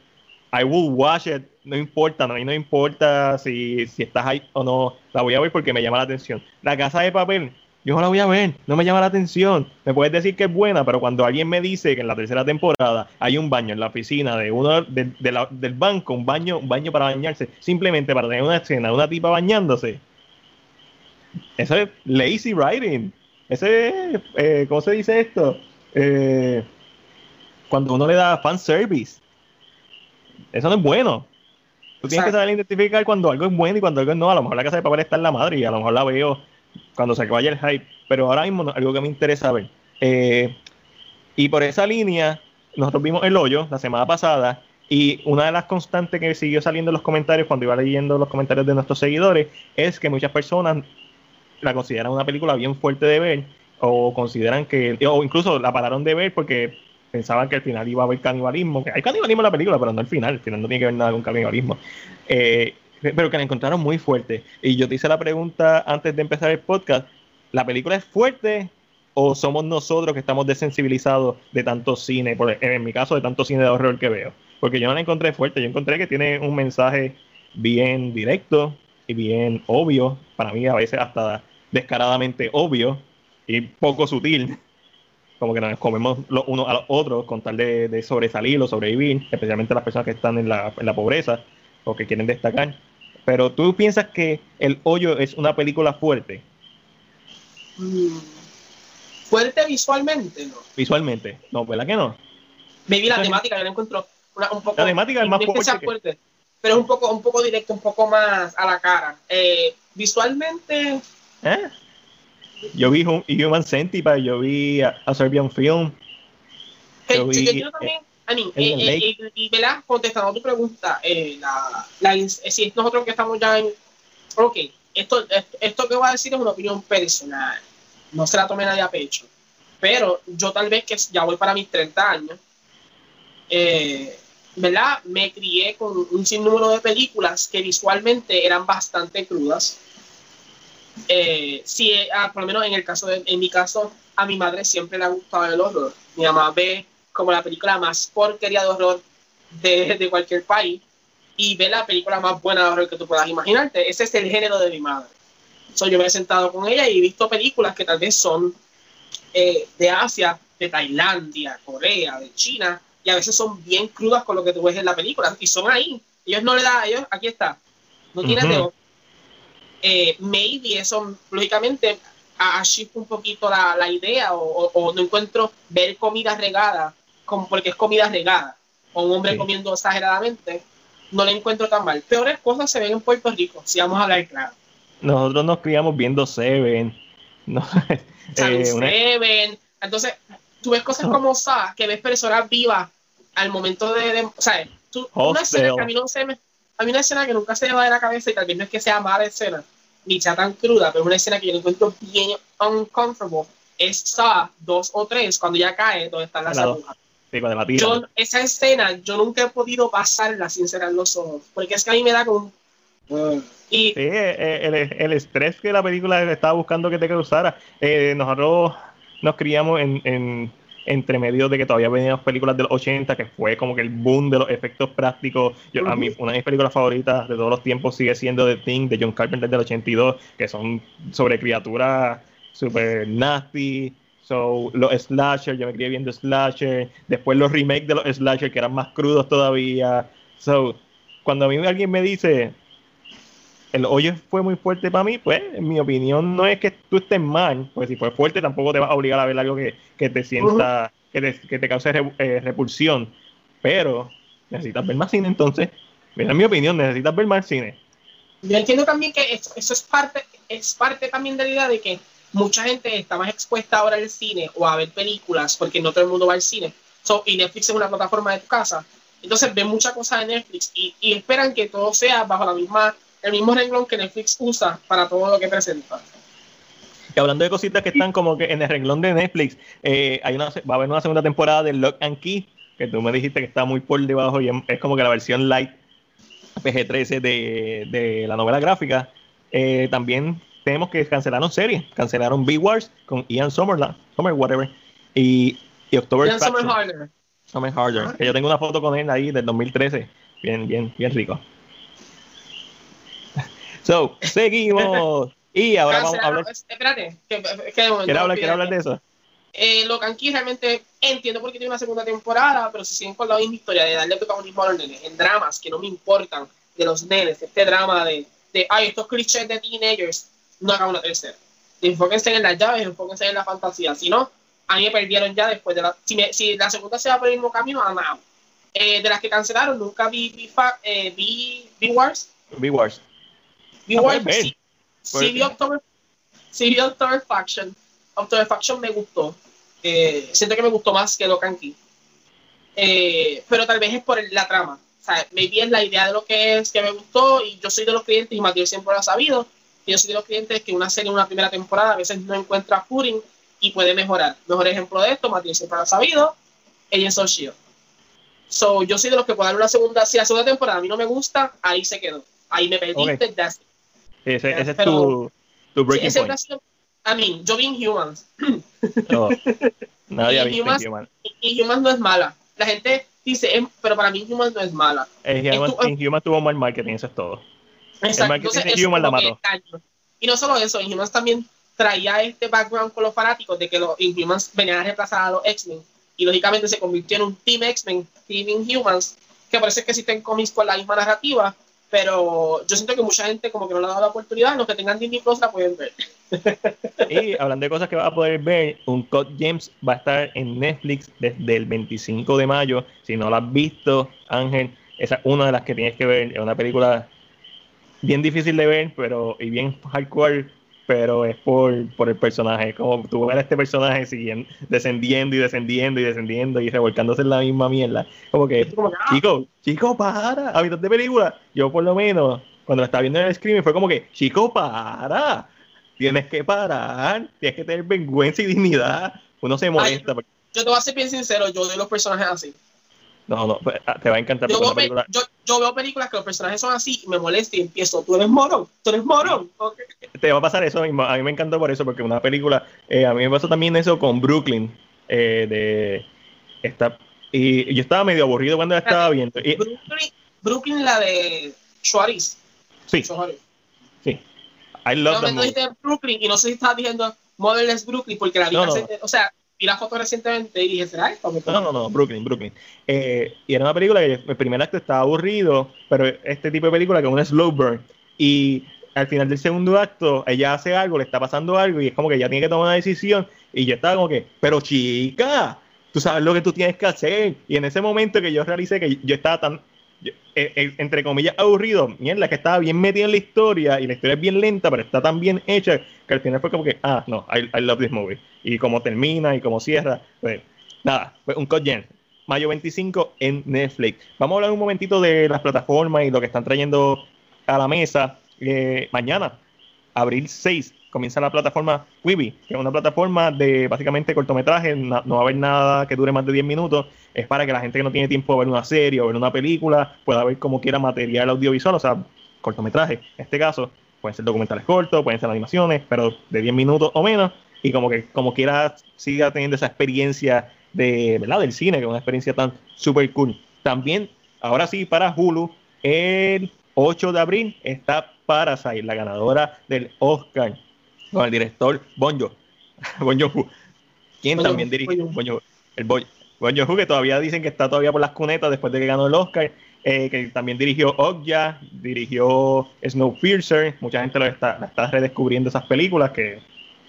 I will watch it, no importa, a mí no importa si, si estás ahí o no, la voy a ver porque me llama la atención. La casa de papel, yo no la voy a ver, no me llama la atención. Me puedes decir que es buena, pero cuando alguien me dice que en la tercera temporada hay un baño en la oficina de uno de, del banco, un baño, un baño para bañarse, simplemente para tener una escena de una tipa bañándose, eso es lazy writing. Ese es, eh, ¿cómo se dice esto? Eh, cuando uno le da fan service. Eso no es bueno. Tú tienes que saber identificar cuando algo es bueno y cuando algo no. A lo mejor la casa de papel está en la madre y a lo mejor la veo cuando se vaya el hype, pero ahora mismo algo que me interesa ver. Eh, y por esa línea, nosotros vimos el hoyo la semana pasada y una de las constantes que siguió saliendo en los comentarios cuando iba leyendo los comentarios de nuestros seguidores es que muchas personas la consideran una película bien fuerte de ver o consideran que, o incluso la pararon de ver porque pensaban que al final iba a haber canibalismo, hay canibalismo en la película, pero no al final, al final no tiene que ver nada con canibalismo. Eh, pero que la encontraron muy fuerte. Y yo te hice la pregunta antes de empezar el podcast, ¿la película es fuerte o somos nosotros que estamos desensibilizados de tanto cine, en mi caso de tanto cine de horror que veo? Porque yo no la encontré fuerte, yo encontré que tiene un mensaje bien directo y bien obvio, para mí a veces hasta descaradamente obvio y poco sutil, como que nos comemos los unos a los otros con tal de, sobresalir o sobrevivir, especialmente las personas que están en la, en la pobreza o que quieren destacar. Pero tú piensas que El Hoyo es una película fuerte. Mm. Fuerte visualmente, ¿no? Visualmente, no, ¿verdad que no? Maybe la temática, yo la encuentro una, un poco. La temática es más no que sea fuerte. fuerte, pero es un poco, un poco directo, un poco más a la cara. Eh, visualmente, ¿Eh? Yo vi Hum- Human Centipede, yo vi a, a Serbian Film. Yo yo, vi, quiero también, Alien eh, eh, eh, y ¿verdad? contestando a tu pregunta, eh, la, la eh, si es nosotros que estamos ya en. Ok, esto, esto, esto que voy a decir es una opinión personal, no se la tome nadie a pecho. Pero yo tal vez que ya voy para mis 30 años, eh, ¿verdad? Me crié con un sinnúmero de películas que visualmente eran bastante crudas. Eh, sí, eh, ah, por lo menos en el caso de, en mi caso, a mi madre siempre le ha gustado el horror. Mi mamá ve como la película más porquería de horror de, de cualquier país y ve la película más buena de horror que tú puedas imaginarte. Ese es el género de mi madre. So, yo me he sentado con ella y he visto películas que tal vez son eh, de Asia, de Tailandia, Corea, de China, y a veces son bien crudas con lo que tú ves en la película, y son ahí. Ellos no le dan a ellos, aquí está. No tienen Ujú. de otro. Eh, maybe eso, lógicamente, shift un poquito la, la idea, o, o- o no encuentro ver comida regada, como porque es comida regada, o un hombre Sí. comiendo exageradamente, no le encuentro tan mal. Peores cosas se ven en Puerto Rico, si vamos a hablar claro. Nosotros nos criamos viendo Seven. No, [laughs] eh, una- Seven. Entonces, tú ves cosas como Sa, que ves personas vivas al momento de. de- o sea, tú, una escena que a mí no se me. A mí una escena que nunca se me va de la cabeza y tal vez no es que sea mala escena, ni sea tan cruda, pero una escena que yo encuentro bien uncomfortable es Sa 2 o 3, cuando ya cae, donde están las agujas. sí, cuando la. Yo, esa escena, yo nunca he podido pasarla sin cerrar los ojos, porque es que a mí me da como. un- Y Sí, eh, el, el estrés que la película estaba buscando que te causara. Eh, nosotros nos criamos en, en- entre medio de que todavía venían películas de los 80, que fue como que el boom de los efectos prácticos. Yo, A mí, una de mis películas favoritas de todos los tiempos sigue siendo The Thing de John Carpenter del 82, que son sobre criaturas super nasty. So, los slasher, yo me crié viendo slasher. Después los remakes de los slasher, que eran más crudos todavía. So, cuando a mí alguien me dice, el hoyo fue muy fuerte para mí, pues en mi opinión no es que tú estés mal, porque si fue fuerte tampoco te va a obligar a ver algo que, que te sienta, que, te, que te cause re- eh, repulsión, pero necesitas ver más cine entonces, Mira, en mi opinión, necesitas ver más cine. Yo entiendo también que eso, eso es parte es parte también de la idea de que mucha gente está más expuesta ahora al cine o a ver películas porque no todo el mundo va al cine. So, y Netflix es una plataforma de tu casa. Entonces ven muchas cosas de Netflix y, y esperan que todo sea bajo la misma el mismo renglón que Netflix usa para todo lo que presenta. Y hablando de cositas que están como que en el renglón de Netflix, eh, hay una, va a haber una segunda temporada de Lock and Key, que tú me dijiste que está muy por debajo y es, como que la versión light PG-13 de, de la novela gráfica. Eh, también tenemos que cancelaron series, cancelaron B-Wars con Ian Somerland, Somer whatever, y, y October Ian Summer Faction, Harder. Summer Harder, que yo tengo una foto con él ahí del 2013, bien, bien, bien rico. So, seguimos. Y ahora vamos a hablar. Espérate, que, que, ¿Quieres hablar, ¿quieres hablar de eso? eh, lo Key realmente entiendo por qué tiene una segunda temporada, pero si siguen con la misma historia de darle protagonismo a los nenes en dramas que no me importan de los nenes, este drama de, de ay, estos clichés de teenagers, no hagan una tercera. Enfóquense en las llaves, enfóquense en la fantasía. Si no, a mí me perdieron ya después de la. Si, me- si la segunda se va por el mismo camino, I'm out. Eh, de las que cancelaron, nunca vi, vi, eh, vi, vi Wars. B-Wars. Vi Wars, ver. sí, vi. October, sí vi October Faction. October Faction me gustó. Eh, siento que me gustó más que Locan Key. Eh, pero tal vez es por el- la trama. O sea, maybe es la idea de lo que es que me gustó y yo soy de los clientes, y Matías siempre lo ha sabido, y yo soy de los clientes que una serie en una primera temporada a veces no encuentra footing y puede mejorar. Mejor ejemplo de esto, Matías siempre lo ha sabido, Agents of S.H.I.E.L.D. So, yo soy de los que puedo dar una segunda, si la segunda temporada a mí no me gusta, ahí se quedó. Ahí me perdiste, it. Ese, ese es tu, tu Sí, breaking ese point. I mean, yo vi Inhumans. [laughs] No, nadie ha visto Humans- Inhuman. Y Inhumans no es mala. La gente dice, "Em", pero para mí Inhumans no es mala. Eh, Inhuman, Estu- Inhuman tuvo mal marketing, eso es todo. Exacto. marketing Entonces, Inhumans la mató. Y no solo eso, Inhumans también traía este background con los fanáticos de que los Inhumans venían a reemplazar a los X-Men. Y lógicamente se convirtió en un Team X-Men, Team Inhumans, que parece que existen cómics con la misma narrativa. Pero yo siento que mucha gente como que no le ha dado la oportunidad, los que tengan Disney Plus la pueden ver. [laughs] y hablando de cosas que vas a poder ver, un Code James va a estar en Netflix desde el 25 de mayo. Si no lo has visto, Ángel, esa es una de las que tienes que ver. Es una película bien difícil de ver, pero y bien hardcore, pero es por, por el personaje. Como tú ves a este personaje siguiendo, descendiendo y descendiendo y descendiendo y revolcándose en la misma mierda. Como que, ah. chico, chico, para, a mitad de película. Yo por lo menos, cuando la estaba viendo en el screen, fue como que, chico, para. Tienes que parar, tienes que tener vergüenza y dignidad. Uno se molesta. yo te voy a ser bien sincero, yo de los personajes así. No, no, pues, ah, te va a encantar. Yo veo, películas que los personajes son así y me molesta y empiezo, tú eres morón, tú eres morón. Te va a pasar eso mismo. A mí me encantó por eso, porque una película, eh, a mí me pasó también eso con Brooklyn, eh, de esta, y yo estaba medio aburrido cuando la estaba viendo. Brooklyn, Brooklyn, la de Suárez. Sí. Sí. I love no, me Brooklyn y no sé si estabas diciendo Motherless Brooklyn porque la vi, o sea, vi la foto recientemente y dije, ¿será esto? No, no, no, Brooklyn, Brooklyn. Eh, y era una película que el primer acto estaba aburrido, pero este tipo de película que es un slow burn. Y al final del segundo acto, ella hace algo, le está pasando algo y es como que ya tiene que tomar una decisión. Y yo estaba como que, pero chica, tú sabes lo que tú tienes que hacer. Y en ese momento que yo realicé que yo estaba tan eh, eh, entre comillas, aburrido, mierda, que estaba bien metido en la historia y la historia es bien lenta, pero está tan bien hecha que al final fue como que, ah, no, I, love this movie. Y como termina y como cierra, pues nada, pues un Code Mayo 25 en Netflix. Vamos a hablar un momentito de las plataformas y lo que están trayendo a la mesa. Eh, mañana, abril 6, comienza la plataforma Quibi, que es una plataforma de básicamente cortometraje, no, va a haber nada que dure más de 10 minutos, es para que la gente que no tiene tiempo de ver una serie o ver una película pueda ver como quiera material audiovisual, o sea, cortometraje. En este caso, pueden ser documentales cortos, pueden ser animaciones, pero de 10 minutos o menos, y como que como quiera siga teniendo esa experiencia de, ¿verdad? del cine, que es una experiencia tan super cool. También, ahora sí, para Hulu, el 8 de abril está Parasite, la ganadora del Oscar con el director Bonjo, [laughs] Bonjo Hu, quien también dirige Bonjo, el Bonjo Hu, que todavía dicen que está todavía por las cunetas después de que ganó el Oscar, eh, que también dirigió Okja, dirigió Snowpiercer, mucha gente lo está, está redescubriendo esas películas que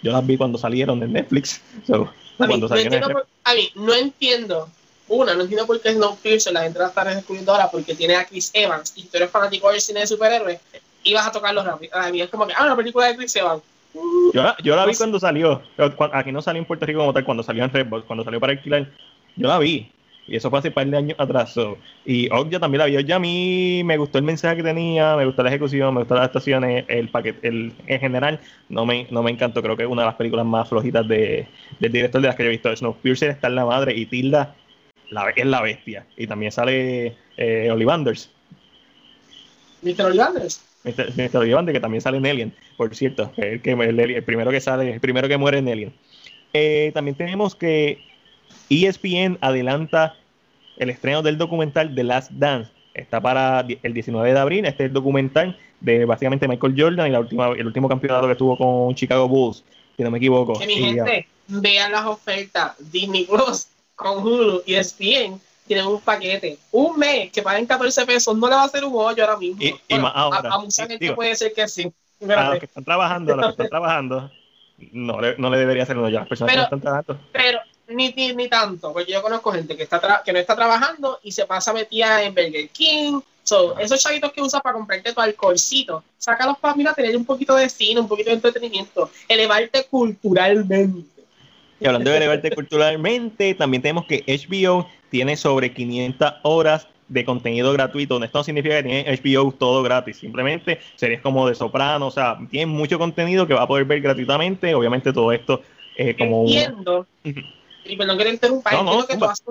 yo las vi cuando salieron de Netflix. [laughs] a, mí, no a, mí, no entiendo, una, no entiendo por qué Snowpiercer la gente la está redescubriendo ahora porque tiene a Chris Evans y tú eres fanático del cine de superhéroes y vas a tocarlo rápido. A mí es como que, ah, una película de Chris Evans yo la, yo la vi cuando salió. Aquí no salió en Puerto Rico como tal, cuando salió en Redbox, cuando salió para alquilar. Yo la vi. Y eso fue hace un par de años atrás. Y Ogja también la vi. ya a mí me gustó el mensaje que tenía, me gustó la ejecución, me gustó las estaciones, el paquete, el, en general no me, no me encantó. Creo que es una de las películas más flojitas de, del director de las que yo he visto. Snowpiercer está en la madre y Tilda la, es la bestia. Y también sale eh, Olivanders. ¿Mr. Olivanders? Mr. Olivanders, que también sale en Alien, por cierto, el, que, el, primero que sale, el primero que muere en Alien. Eh, también tenemos que ESPN adelanta el estreno del documental The Last Dance. Está para el 19 de abril. Este es el documental de básicamente Michael Jordan y la última, el último campeonato que tuvo con Chicago Bulls, si no me equivoco. Que mi gente, vean las ofertas Disney Plus con Hulu y ESPN tienen un paquete. Un mes que paguen 14 pesos no le va a hacer un hoyo ahora mismo. Y, ahora, a, mucha gente puede ser que sí. A los que están trabajando, a los que están trabajando, no le, no le debería hacer un hoyo a las personas que están trabajando. Pero ni, ni, ni, tanto, porque yo conozco gente que, está que no está trabajando y se pasa metida en Burger King. So, esos chavitos que usas para comprarte tu alcoholcito, sácalos para mira, tener un poquito de cine, un poquito de entretenimiento, elevarte culturalmente. Y hablando de elevarte culturalmente, también tenemos que HBO tiene sobre 500 horas de contenido gratuito. Esto no significa que tiene HBO todo gratis, simplemente series como de Soprano, o sea, tiene mucho contenido que va a poder ver gratuitamente. Obviamente todo esto eh, como... Entiendo, y perdón que te interrumpa, entiendo, que todas,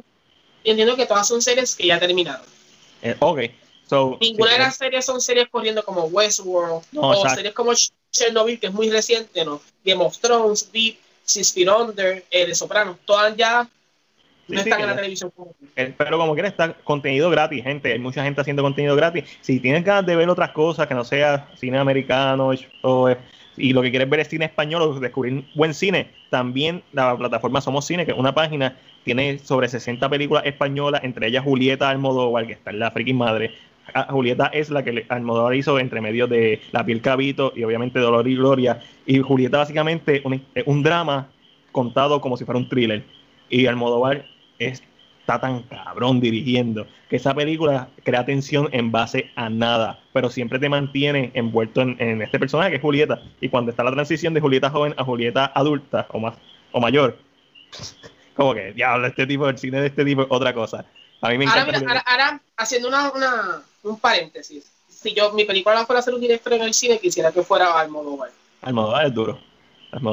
entiendo, que todas, son series que ya terminaron. Eh, ok. So, Ninguna de las series son series corriendo como Westworld o series como Chernobyl, que es muy reciente, ¿no? Game of Thrones, Deep, Six Feet Under, eh, de Soprano, todas ya no están en la televisión. Pero como quiera está contenido gratis, gente. Hay mucha gente haciendo contenido gratis. Si tienes ganas de ver otras cosas que no sea cine americano y lo que quieres ver es cine español o descubrir buen cine, también la plataforma Somos Cine, que es una página, tiene sobre 60 películas españolas, entre ellas Julieta Almodóvar, que está en la freaking madre. Julieta es la que Almodóvar hizo entre medio de La piel cabito y obviamente Dolor y Gloria. Y Julieta básicamente un, un drama contado como si fuera un thriller. Y Almodóvar está tan cabrón dirigiendo que esa película crea tensión en base a nada, pero siempre te mantiene envuelto en, este personaje que es Julieta. Y cuando está la transición de Julieta joven a Julieta adulta o más o mayor, [laughs] como que diablo, este tipo, el cine de este tipo es otra cosa. A mí me encanta. Ahora, haciendo una, un paréntesis, si yo mi película la fuera a hacer un director en el cine, quisiera que fuera Almodóvar. Almodóvar es duro.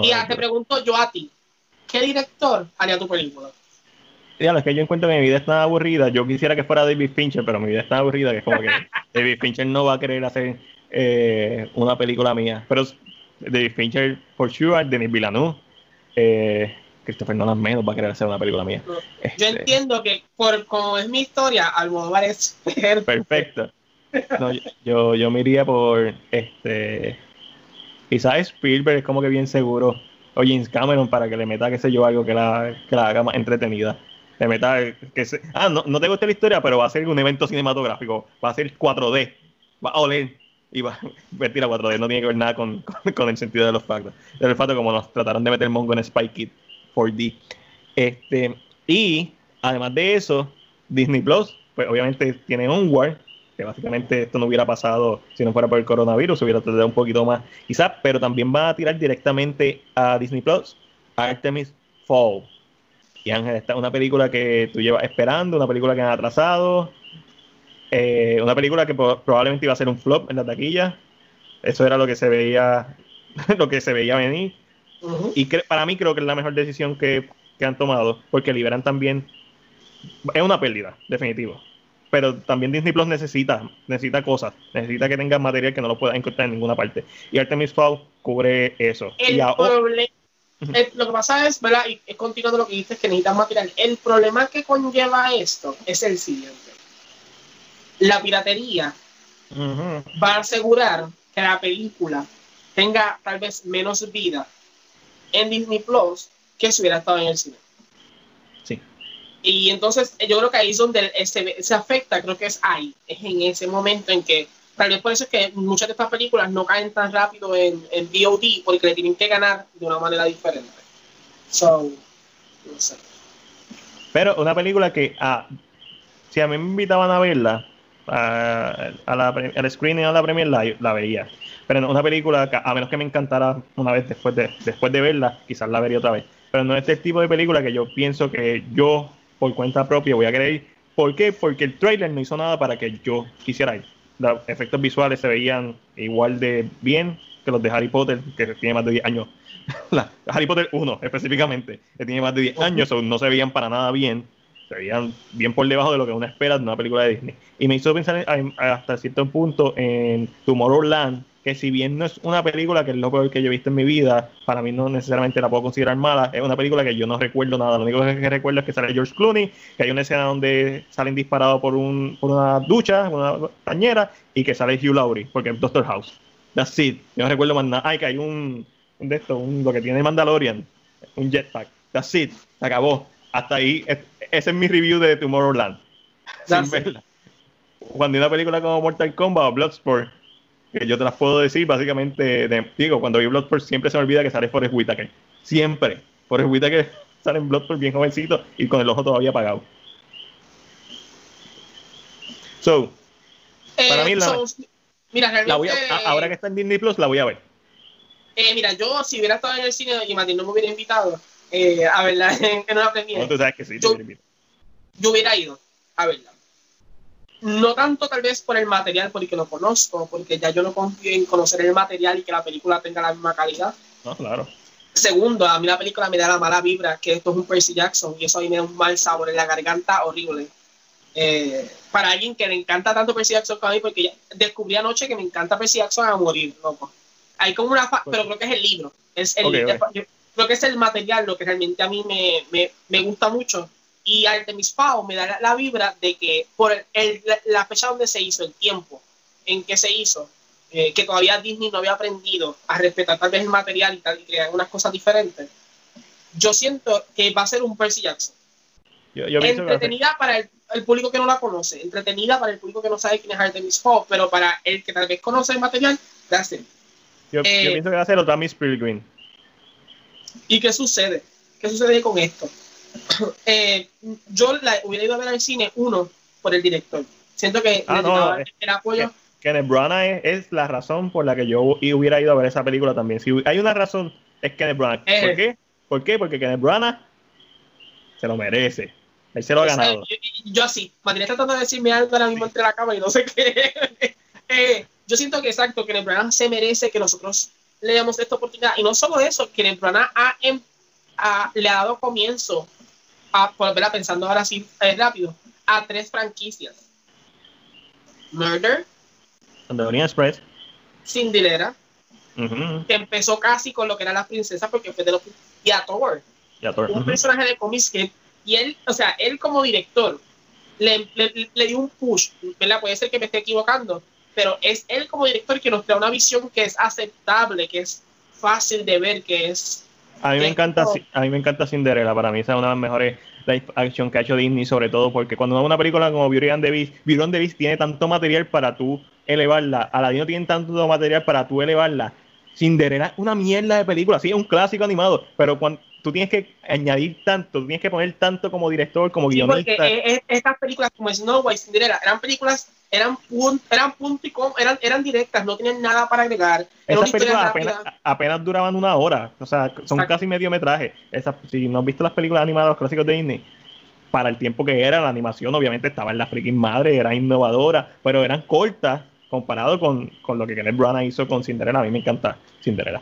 y te pregunto yo a ti, ¿qué director haría tu película? Ya, es que yo encuentro que mi vida está aburrida. Yo quisiera que fuera David Fincher, pero mi vida está aburrida, que es como que [laughs] David Fincher no va a querer hacer eh, una película mía. Pero David Fincher, for sure, Denis Villeneuve, eh, Christopher Nolan menos va a querer hacer una película mía. Yo este, entiendo que, por como es mi historia, Almodóvar es perfecto. yo, yo me iría por este. Quizás Spielberg es como que bien seguro. O James Cameron para que le meta, qué sé yo, algo que la, que la haga más entretenida. Le meta. Que se, ah, no, no te gusta la historia, pero va a ser un evento cinematográfico. Va a ser 4D. Va a oler y va [laughs] a vestir a 4D. No tiene que ver nada [laughs] con, con, el sentido de los factos. De los factos, como nos trataron de meter mongo en Spy Kid 4D. Este, y además de eso, Disney Plus, pues obviamente tiene Onward, que básicamente esto no hubiera pasado si no fuera por el coronavirus, hubiera tardado un poquito más, quizás, pero también va a tirar directamente a Disney Plus, Artemis Fall. Y Ángel, esta es una película que tú llevas esperando, una película que han atrasado, eh, una película que probablemente iba a ser un flop en la taquilla. Eso era lo que se veía, [laughs] lo que se veía venir. Y para mí creo que es la mejor decisión que, han tomado, porque liberan también. Es una pérdida, definitivo. Pero también Disney Plus necesita, necesita cosas, necesita que tenga material que no lo pueda encontrar en ninguna parte. Y Artemis Fowl cubre eso. El [laughs] lo que pasa es, ¿verdad? Y es continuando lo que dices, que necesitas material. El problema que conlleva esto es el siguiente. La piratería va a asegurar que la película tenga tal vez menos vida en Disney Plus que si hubiera estado en el cine. Sí. Y entonces yo creo que ahí es donde se, afecta, creo que es ahí, es en ese momento en que tal vez por eso es que muchas de estas películas no caen tan rápido en, en VOD porque le tienen que ganar de una manera diferente. So, no sé. Pero una película que ah, si a mí me invitaban a verla, a, la, al screening a la premier la, la veía. Pero una película, a menos que me encantara una vez después de, después de verla, quizás la vería otra vez. Pero no es el tipo de película que yo pienso que yo, por cuenta propia, voy a querer ir. ¿Por qué? Porque el trailer no hizo nada para que yo quisiera ir. Los efectos visuales se veían igual de bien que los de Harry Potter, que tiene más de 10 años. [laughs] Harry Potter 1 específicamente, que tiene más de 10 años, no se veían para nada bien se veían bien por debajo de lo que uno espera de una película de Disney. Y me hizo pensar hasta cierto punto en Tomorrowland, que si bien no es una película que es lo peor que yo he visto en mi vida, para mí no necesariamente la puedo considerar mala, es una película que yo no recuerdo nada. Lo único que recuerdo es que sale George Clooney, que hay una escena donde salen disparados por, un, por una ducha, una bañera, y que sale Hugh Laurie, porque es Doctor House. That's it. Yo no recuerdo más nada. Ay, que hay un, de esto, un, lo que tiene Mandalorian, un jetpack. That's it. Se acabó. Hasta ahí, ese es mi review de Tomorrowland. Cuando hay una película como Mortal Kombat o Bloodsport, que yo te las puedo decir básicamente, digo, cuando vi Bloodsport siempre se me olvida que sale Forrest Whitaker. Siempre. Forrest Whitaker [laughs] sale en Bloodsport bien jovencito y con el ojo todavía apagado. So, para mí la, eh, mira, ahora que está en Disney Plus la voy a ver. Eh, mira, yo si hubiera estado en el cine y Martín no me hubiera invitado eh, a verla [laughs] en, en una premiere, tú sabes que sí, yo, yo hubiera ido a verla no tanto tal vez por el material, porque lo conozco, porque ya yo no confío en conocer el material y que la película tenga la misma calidad. No, claro. Segundo, a mí la película me da la mala vibra que esto es un Percy Jackson y eso a mí me da un mal sabor en la garganta horrible. Eh, para alguien que le encanta tanto Percy Jackson como a mí, porque ya descubrí anoche que me encanta Percy Jackson a morir, loco. Hay como una, pues pero creo que es el libro. Es el, creo que es el material lo que realmente a mí me, me, me gusta mucho y Artemis Fowl me da la, vibra de que por el, la, fecha donde se hizo, el tiempo en que se hizo, eh, que todavía Disney no había aprendido a respetar tal vez el material y, tal, y crear unas cosas diferentes, yo siento que va a ser un Percy Jackson. Entretenida para el, el público que no la conoce, entretenida para el público que no sabe quién es Artemis Hall, pero para el que tal vez conoce el material, that's it. Yo, yo Eh, pienso que va a ser otra Miss Pilgrim. ¿Y qué sucede? ¿Qué sucede con esto? [coughs] Eh, yo la hubiera ido a ver al cine, uno, por el director. Siento que Ah, no, eh, el apoyo. Kenneth Branagh es, es la razón por la que yo hubiera ido a ver esa película también. Si hay una razón, es Kenneth Branagh. ¿Por qué? ¿Por qué? Porque Kenneth Branagh se lo merece. Él se lo ha ganado. yo, yo así, Matías tratando de decirme algo ahora mismo entre la cama y no sé qué. [laughs] Eh, yo siento que exacto, que Branagh se merece que nosotros le demos esta oportunidad. Y no solo eso, que Branagh ha, em- ha- le ha dado comienzo a, verla pensando ahora sí eh, rápido, a tres franquicias. Murder, Orient Express. Cinderella, ujú, que empezó casi con lo que era la princesa porque fue de los y a Thor, y a Thor, un ujú. personaje de cómics que y él, o sea, él como director le, le- le dio un push, ¿verdad? Puede ser que me esté equivocando, pero es él como director que nos da una visión que es aceptable, que es fácil de ver, que es A mí me encanta, a mí me encanta Cinderella. Para mí esa es una de las mejores live action que ha hecho Disney, sobre todo porque cuando una película como Beauty and the Beast, Beauty and the Beast tiene tanto material para tú elevarla, Aladino tiene tanto material para tú elevarla. Cinderella es una mierda de película, sí, es un clásico animado, pero cuando tú tienes que añadir tanto, tú tienes que poner tanto como director, como Sí, porque guionista. eh, eh, estas películas como Snow White, Cinderella, eran películas, eran pun- eran punto y com- eran, eran directas, no tenían nada para agregar. Esas películas apenas, apenas duraban una hora, o sea, son Exacto. casi mediometraje. Esas, si no has visto las películas animadas, los clásicos de Disney, para el tiempo que era, la animación obviamente estaba en la freaking madre, era innovadora, pero eran cortas comparado con, con lo que Kenneth Branagh hizo con Cinderella. A mí me encanta Cinderella.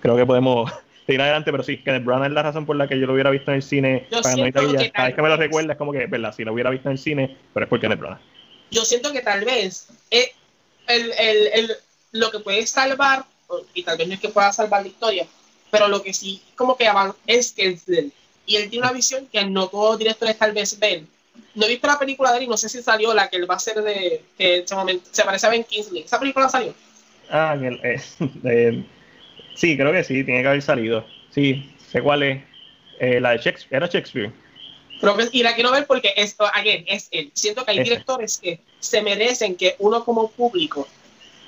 Creo que podemos seguir adelante, pero sí, Kenneth Branagh es la razón por la que yo lo hubiera visto en el cine. Yo para no ir que Cada vez que me lo tal vez- recuerda es como que, verdad, si lo hubiera visto en el cine, pero es por Kenneth Branagh. yo siento que tal vez eh, el, el, el- lo que puede salvar, y tal vez no es que pueda salvar la historia, pero lo que sí como que es que él. Y él tiene una visión que no todos los directores tal vez ven. No he visto la película de él y no sé si salió la que él va a hacer de que en ese momento se parece a Ben Kingsley. ¿Esa película salió? Ah, el- eh, [laughs] eh, sí, creo que sí, tiene que haber salido. Sí, sé cuál es. Eh, la de Shakespeare, era Shakespeare. Pero que- y la quiero ver porque es, again, es él. Siento que hay Ese. directores que se merecen que uno como público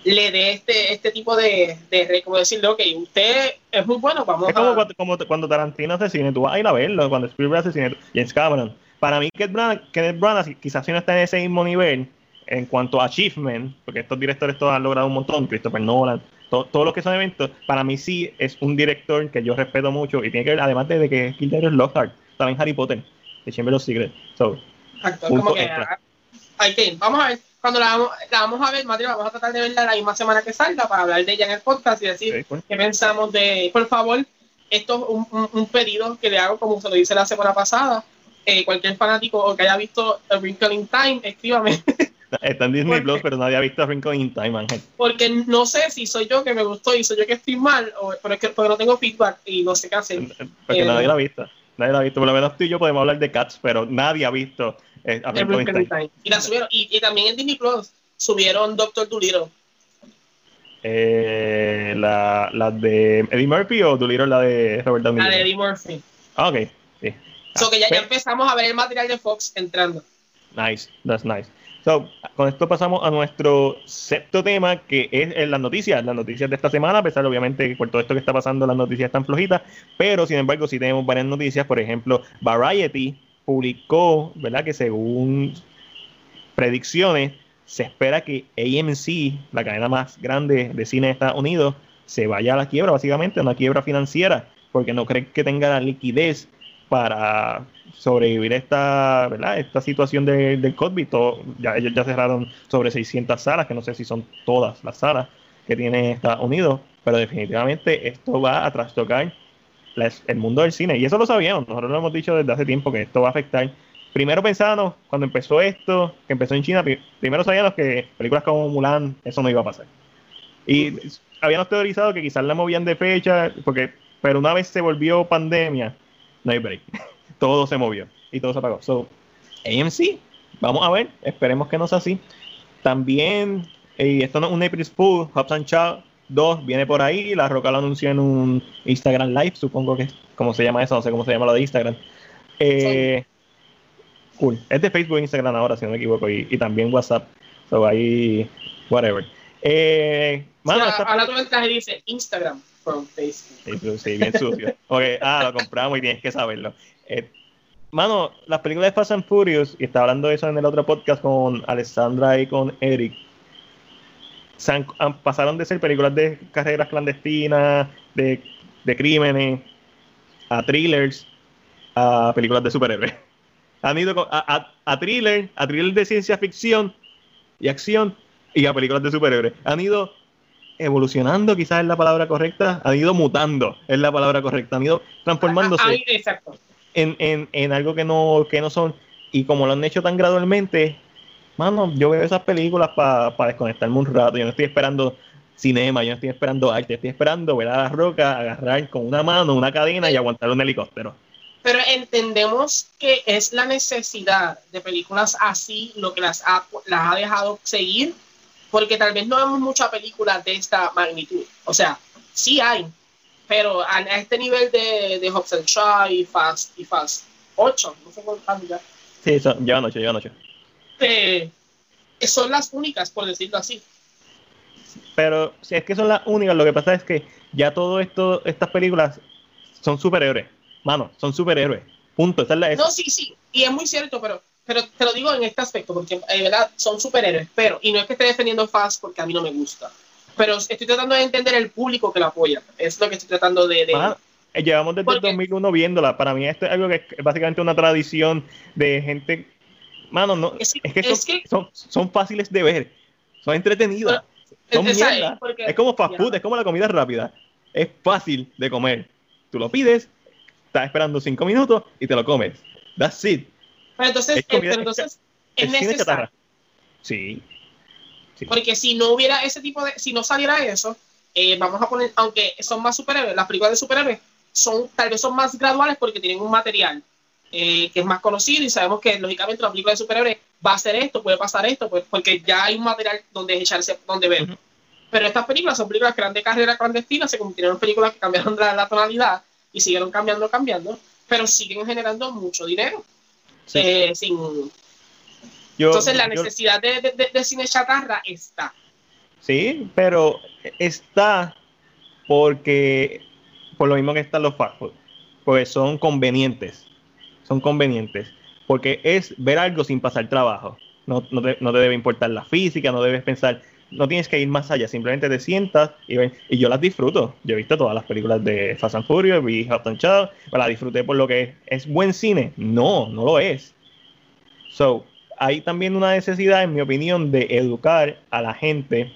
le dé este, este tipo de, de, como decirle, ok, usted es muy bueno, vamos Es como cuando, como cuando Tarantino hace cine, tú vas a ir a verlo, cuando Spielberg hace cine, James Cameron. Para mí, Kenneth Branagh, Kenneth Branagh quizás si no está en ese mismo nivel en cuanto a achievement, porque estos directores todos han logrado un montón, Christopher Nolan, to- todos los que son eventos, para mí sí es un director que yo respeto mucho y tiene que ver, además de que es Gilderoy Lockhart, también Harry Potter, de Chamber of Secrets. So, Exacto, como que, extra. ah, hay que ir. Vamos a ver, cuando la vamos, la vamos a ver, Mateo, vamos a tratar de verla la misma semana que salga para hablar de ella en el podcast y decir sí, pues. qué pensamos de, por favor, esto es un, un- un pedido que le hago como se lo hice la semana pasada. Eh, cualquier fanático o que haya visto Wrinkle in Time, escríbame. [laughs] Está en Disney ¿Por Plus, pero nadie ha visto Wrinkle in Time, Ángel. Porque no sé si soy yo que me gustó y soy yo que estoy mal, o pero es que porque no tengo feedback y no sé qué hacer. Porque Eh, nadie la ha visto. Nadie la ha visto. Por lo menos tú y yo podemos hablar de Cats, pero nadie ha visto eh, a Wrinkle in Time. Time. Y la subieron, y, y también en Disney Plus subieron Doctor Dolittle. Eh, la, la de Eddie Murphy o Dolittle la de Robert Downey La de? Eddie Murphy. Ah, ok, sí. So que ya, ya Ah, empezamos a ver el material de Fox entrando. Nice, that's nice. So, con esto pasamos a nuestro sexto tema, que es las noticias, las noticias de esta semana, a pesar obviamente que por todo esto que está pasando las noticias están flojitas, pero sin embargo sí tenemos varias noticias, por ejemplo, Variety publicó, ¿verdad? Que según predicciones, se espera que AMC, la cadena más grande de cine de Estados Unidos, se vaya a la quiebra, básicamente, una quiebra financiera, porque no creen que tenga la liquidez para sobrevivir esta, ¿verdad? esta situación de- del COVID. Todo- ya, ellos ya cerraron sobre 600 salas, que no sé si son todas las salas que tiene Estados Unidos, pero definitivamente esto va a trastocar el mundo del cine. Y eso lo sabíamos, nosotros lo hemos dicho desde hace tiempo que esto va a afectar. Primero pensábamos, cuando empezó esto, que empezó en China, pri- primero sabíamos que películas como Mulan, eso no iba a pasar. Y habíamos teorizado que quizás la movían de fecha, porque, pero una vez se volvió pandemia, no hay break. todo se movió y todo se apagó. So, AMC, vamos a ver, esperemos que no sea así. También, eh, esto no es un April Fool, Hobbs and Shaw 2 viene por ahí, La Roca lo anunció en un Instagram Live, supongo que es como se llama eso, no sé cómo se llama lo de Instagram. Eh, cool. Es de Facebook e Instagram ahora, si no me equivoco, y, y también WhatsApp. So ahí, whatever. Eh, mano, o sea, ahora mensaje dice Instagram from Facebook. Sí, sí bien sucio. okay, ah, lo compramos y tienes que saberlo. Eh, mano, las películas de Fast and Furious, y estaba hablando de eso en el otro podcast con Alessandra y con Eric, han, pasaron de ser películas de carreras clandestinas, de, de crímenes, a thrillers, a películas de superhéroes. [laughs] Han ido a, a, a thriller, a thriller de ciencia ficción y acción y a películas de superhéroes. Han ido evolucionando, quizás es la palabra correcta, han ido mutando, es la palabra correcta, han ido transformándose En, en, en, algo que no, que no son. Y como lo han hecho tan gradualmente, mano, yo veo esas películas para desconectarme un rato. Yo no estoy esperando cinema, yo no estoy esperando arte, estoy esperando ver a la roca, agarrar con una mano una cadena y aguantar un helicóptero. Pero entendemos que es la necesidad de películas así lo que las ha, las ha dejado seguir, porque tal vez no vemos muchas películas de esta magnitud. O sea, sí hay, pero a, este nivel de, de Hobbs and Shaw y Fast, y Fast 8, no sé cuánto ya. Sí, son, llevan 8, llevan 8. Eh, son las únicas, por decirlo así. Pero si es que son las únicas, lo que pasa es que ya todo esto, estas películas son superhéroes mano, son superhéroes. Punto. Esa es la, No, sí, sí. Y es muy cierto, pero, pero te lo digo en este aspecto, porque de verdad son superhéroes. Pero, y no es que esté defendiendo Fast porque a mí no me gusta. Pero estoy tratando de entender el público que la apoya. Es lo que estoy tratando de. Eh, llevamos desde el 2001 viéndola. Para mí, esto es algo que es básicamente una tradición de gente. Mano, no, es, que, son, son, fáciles de ver. Son entretenidas. son mierda. Es, como fast food, es como la comida rápida. Es fácil de comer. Tú lo pides, estás esperando cinco minutos y te lo comes. That's it. Pero entonces, es, pero entonces, es, necesario. Sí. sí. Porque si no hubiera ese tipo de, si no saliera eso, eh, vamos a poner, aunque son más superhéroes, las películas de superhéroes son, tal vez son más graduales porque tienen un material eh, que es más conocido y sabemos que lógicamente la película de superhéroes va a ser esto, puede pasar esto, pues, porque ya hay un material donde echarse, donde ver. Pero estas películas son películas que eran de carrera clandestina, se convirtieron en películas que cambiaron la, la tonalidad y siguieron cambiando, cambiando, pero siguen generando mucho dinero. Eh, sin... Entonces la necesidad de, de, cine chatarra está. Sí, pero está porque por lo mismo que están los fast food, pues son convenientes, son convenientes, porque es ver algo sin pasar trabajo. No, no, te, no te debe importar la física, no debes pensar, no tienes que ir más allá, simplemente te sientas y ven. Y yo las disfruto. Yo he visto todas las películas de Fast and Furious, vi Hot and Child, la disfruté por lo que es. ¿Es buen cine? No, no lo es. So, hay también una necesidad, en mi opinión, de educar a la gente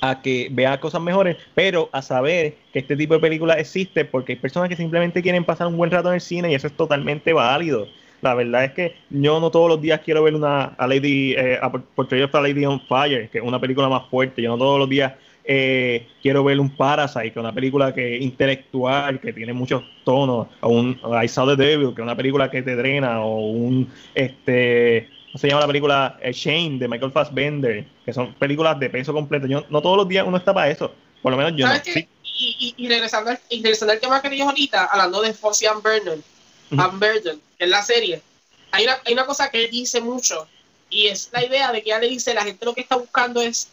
a que vea cosas mejores, pero a saber que este tipo de películas existe porque hay personas que simplemente quieren pasar un buen rato en el cine y eso es totalmente válido. La verdad es que yo no todos los días quiero ver una a Lady, eh, a Portrait Lady on Fire, que es una película más fuerte. Yo no todos los días eh, quiero ver un Parasite, que es una película que es intelectual, que tiene muchos tonos, o un I Saw the Devil, que es una película que te drena, o un este ¿cómo se llama la película eh, Shane de Michael Fassbender, que son películas de peso completo. Yo, no todos los días uno está para eso. Por lo menos yo no. Y, y, regresando, al, al tema que dijimos ahorita, hablando de Fosse and Vernon, que es la serie, hay una, hay una cosa que él dice mucho y es la idea de que ya le dice la gente lo que está buscando es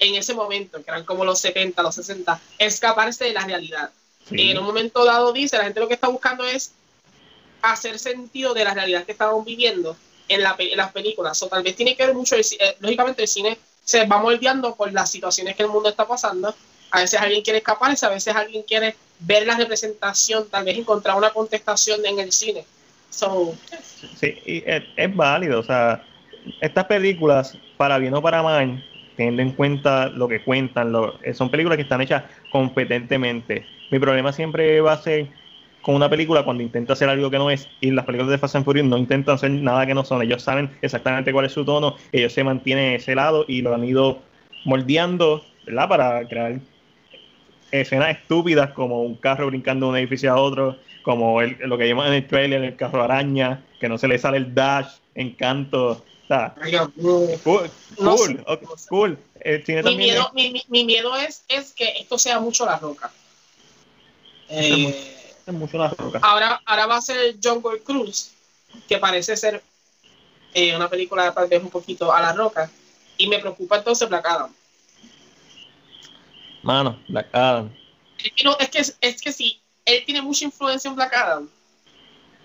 en ese momento, que eran como los 70, los 60, escaparse de la realidad. Y en un momento dado dice, la gente lo que está buscando es hacer sentido de la realidad que estamos viviendo en, la, en las películas. O tal vez tiene que ver mucho, eh, lógicamente el cine se va moldeando por las situaciones que el mundo está pasando. A veces alguien quiere escaparse, a veces alguien quiere ver la representación, tal vez encontrar una contestación en el cine. Sí, y es, válido. O sea, estas películas, para bien o para mal, teniendo en cuenta lo que cuentan, lo, eh, son películas que están hechas competentemente. Mi problema siempre va a ser con una película cuando intenta hacer algo que no es, y las películas de Fast and Furious no intentan hacer nada que no son. Ellos saben exactamente cuál es su tono, ellos se mantienen ese lado y lo han ido moldeando, ¿verdad? Para crear escenas estúpidas como un carro brincando de un edificio a otro, como el, lo que vimos en el trailer, el carro araña, que no se le sale el dash, encanto. cool, cool, cool. mi, miedo, mi, mi, miedo es, es que esto sea mucho la roca. Eh, mucho la roca. Ahora, ahora va a ser John Boy Cruz, que parece ser eh, una película tal vez un poquito a la roca, y me preocupa entonces Black Adam. Mano, Black Adam. Es que, no, es que, es que si él tiene mucha influencia en Black Adam,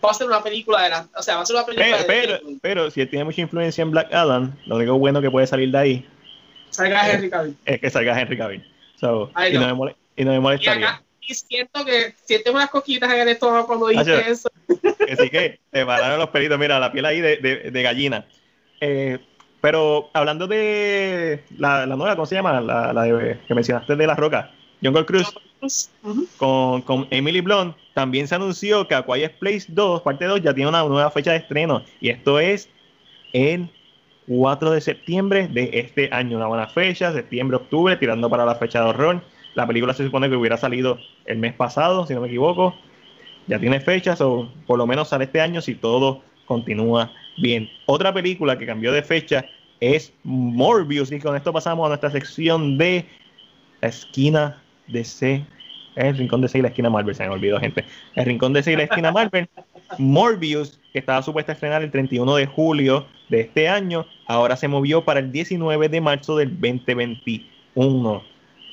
va a ser una película de la, o sea, va a ser una película pero, de pero, pero, si él tiene mucha influencia en Black Adam, lo único bueno que puede salir de ahí salga Henry Cavill. es que salga Henry Cavill. So, y, no me mole- y no me Y, molestaría. acá, y siento que sientes unas coquitas en el estómago cuando Hacho. eso. Así que te pararon los pelitos, mira, la piel ahí de, de- de gallina. Eh, pero hablando de la, la nueva, ¿cómo se llama? La, la de- que mencionaste de La Roca, Jungle Con Emily Blunt, también se anunció que A Quiet Place 2, parte 2, ya tiene una nueva fecha de estreno. Y esto es el 4 de septiembre de este año. Una buena fecha, septiembre, octubre, tirando para la fecha de horror. La película se supone que hubiera salido el mes pasado, si no me equivoco. Ya tiene fechas, o por lo menos sale este año si todo continúa bien. Otra película que cambió de fecha es Morbius. Y con esto pasamos a nuestra sección de la esquina de C. El rincón de C y la esquina Marvel, se me olvidó, gente. El rincón de C y la esquina Marvel. Morbius, que estaba supuesta a estrenar el 31 de julio de este año, ahora se movió para el 19 de marzo del 2021.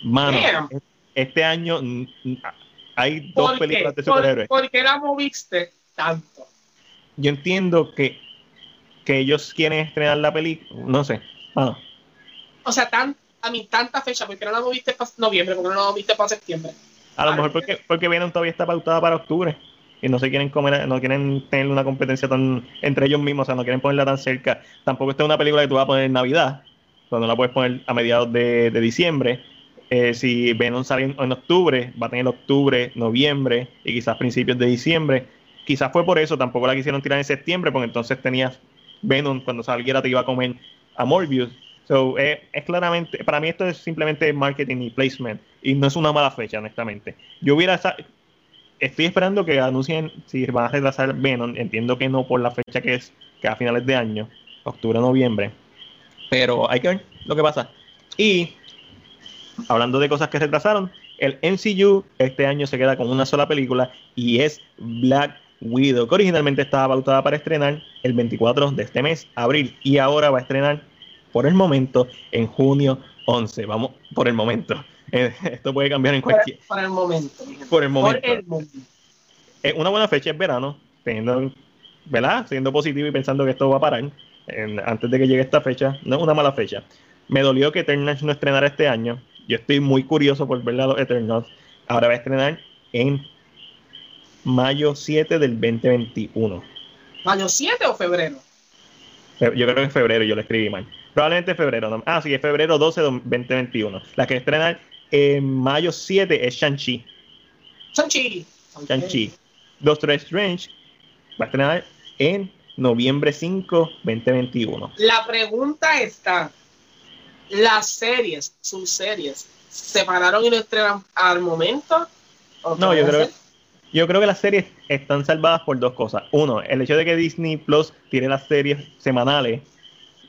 Mano, Damn. este año hay dos ¿Por películas qué? de superhéroes. ¿Por, por qué la moviste tanto? Yo entiendo que, que ellos quieren estrenar la película, no sé. Mano, O sea, tan, a mí, tanta fecha, ¿por qué no la moviste para noviembre? ¿Por qué no la moviste para septiembre? A lo mejor porque, porque Venom todavía está pautada para octubre y no se quieren comer, no quieren tener una competencia tan entre ellos mismos, o sea, no quieren ponerla tan cerca. Tampoco esta es una película que tú vas a poner en Navidad, cuando la puedes poner a mediados de, de diciembre. Eh, si Venom sale en, en octubre, va a tener octubre, noviembre y quizás principios de diciembre. Quizás fue por eso, tampoco la quisieron tirar en septiembre, porque entonces tenías Venom cuando saliera te iba a comer a Morbius. So, eh, es claramente, para mí esto es simplemente marketing y placement y no es una mala fecha, honestamente. Yo hubiera, estoy esperando que anuncien si van a retrasar Venom, entiendo que no por la fecha que es, que a finales de año, octubre, noviembre, pero hay que ver lo que pasa. Y hablando de cosas que retrasaron, el MCU este año se queda con una sola película y es Black Widow, que originalmente estaba pautada para estrenar el 24 de este mes, abril, y ahora va a estrenar por el momento en junio 11. Vamos, por el momento. [laughs] Eh, Esto puede cambiar en cualquier. por el momento. Por el momento. Por el momento. Es una buena fecha es verano, teniendo, ¿verdad? Siendo positivo y pensando que esto va a parar en- antes de que llegue esta fecha. No es una mala fecha. Me dolió que Eternals no estrenara este año. Yo estoy muy curioso por ver a los Eternals. Ahora va a estrenar en mayo 7 del 2021. ¿Mayo 7 o febrero? Fe- Yo creo que es febrero, yo lo escribí mal. Probablemente febrero. ¿no? Ah, sí, es febrero 12 del 2021. La que estrena en mayo 7 es Shang-Chi. Sanchi. Shang-Chi. Doctor Strange va a estrenar en noviembre 5, 2021. La pregunta está: ¿las series, sus series, se pararon y no estrenan al momento? ¿O No, yo creo, yo creo que las series están salvadas por dos cosas. Uno, el hecho de que Disney Plus tiene las series semanales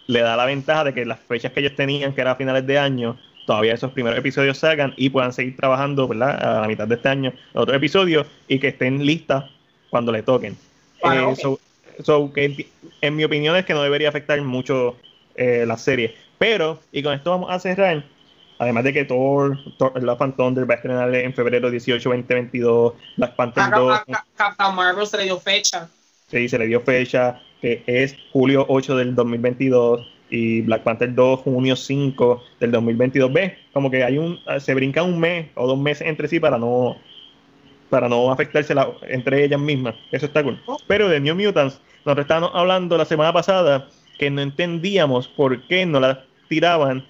le da la ventaja de que las fechas que ellos tenían, que era a finales de año, todavía esos primeros episodios salgan y puedan seguir trabajando ¿verdad? a la mitad de este año otros episodios y que estén listas cuando le toquen. Vale, Eh, so- so que en mi opinión es que no debería afectar mucho eh, la serie. Pero, y con esto vamos a cerrar, además de que Thor, Thor Love and Thunder va a estrenar en febrero 18, 2022, Black Panther Acá- 2, acá- Captain Marvel se le dio fecha. sí, se le dio fecha, que es julio 8 del 2022, y Black Panther 2, junio 5 del 2022. ¿Ves? Como que hay un, se brinca un mes o dos meses entre sí para no para no afectarse la- entre ellas mismas. Eso está cool. Pero de New Mutants, nosotros estábamos hablando la semana pasada que no entendíamos por qué no la tiraban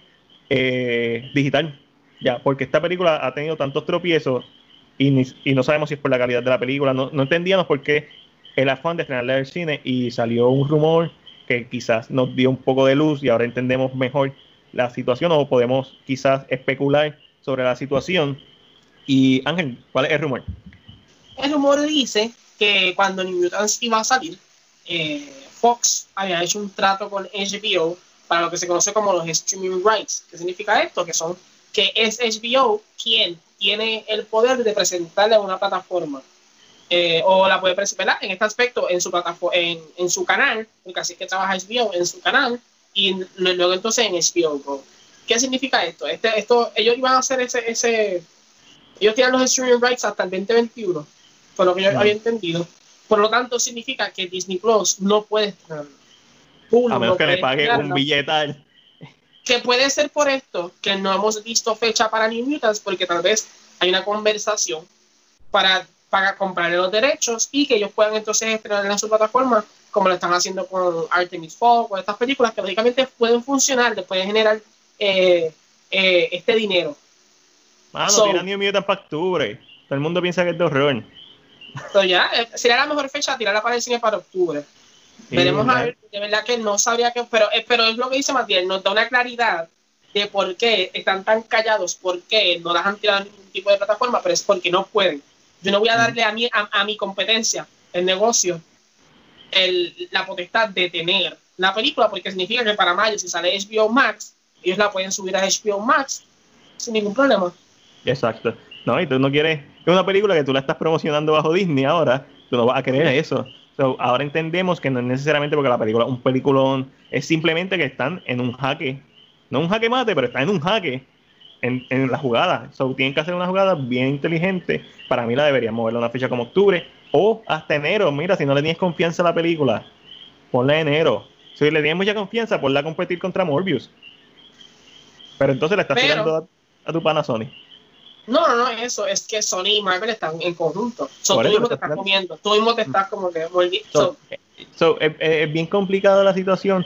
eh, digital. Ya, porque esta película ha tenido tantos tropiezos y, ni- y no sabemos si es por la calidad de la película. No, no entendíamos por qué el afán de estrenarla del cine y salió un rumor que quizás nos dio un poco de luz y ahora entendemos mejor la situación o podemos quizás especular sobre la situación. Y Ángel, ¿cuál es el rumor? El rumor dice que cuando New Mutants iba a salir, eh, Fox había hecho un trato con HBO para lo que se conoce como los streaming rights. ¿Qué significa esto? Que son que es HBO quien tiene el poder de presentarle a una plataforma eh, o la puede presentar en este aspecto en su plataforma, en, en, su canal, porque así que trabaja HBO en su canal, y luego entonces en HBO Go. ¿Qué significa esto? Este, esto ellos iban a hacer ese, ese, ellos tienen los streaming rights hasta el 2021, por lo que yo había entendido. Por lo tanto, significa que Disney Plus no puede estrenar. a menos que le pague un billetal. Que puede ser por esto que no hemos visto fecha para New Mutants, porque tal vez hay una conversación para para comprar los derechos y que ellos puedan entonces estrenar en su plataforma, como lo están haciendo con Artemis Fowl, con estas películas que lógicamente pueden funcionar, les pueden generar eh, eh, este dinero. Mano, so, tiran New Mutant para octubre. Todo el mundo piensa que es de horror. Ya, eh, sería la mejor fecha tirarla para el cine para octubre. Veremos a ver, de verdad que no sabría que, pero, pero es lo que dice Matías, nos da una claridad de por qué están tan callados, por qué no las han tirado en ningún tipo de plataforma, pero es porque no pueden yo no voy a darle a mi, a, mi competencia, el negocio, el, la potestad de tener la película, porque significa que para mayo, si sale HBO Max, ellos la pueden subir a HBO Max sin ningún problema. Exacto. No, y tú no quieres. Es una película que tú la estás promocionando bajo Disney ahora, tú no vas a querer eso. ahora entendemos que no es necesariamente porque la película, un peliculón, es simplemente que están en un jaque. No un jaque mate, pero están en un jaque en, en la jugada. So, tienen que hacer una jugada bien inteligente. Para mí la deberían moverla una fecha como octubre o hasta enero. Mira, si no le tienes confianza a la película, ponla en enero. Si le tienes mucha confianza, ponla a competir contra Morbius. Pero entonces le estás tirando a, tu pana Sony. No, no, no, eso es que Sony y Marvel están en conjunto. tú mismo te estás comiendo, tú mismo te estás como que so, es, bien complicada la situación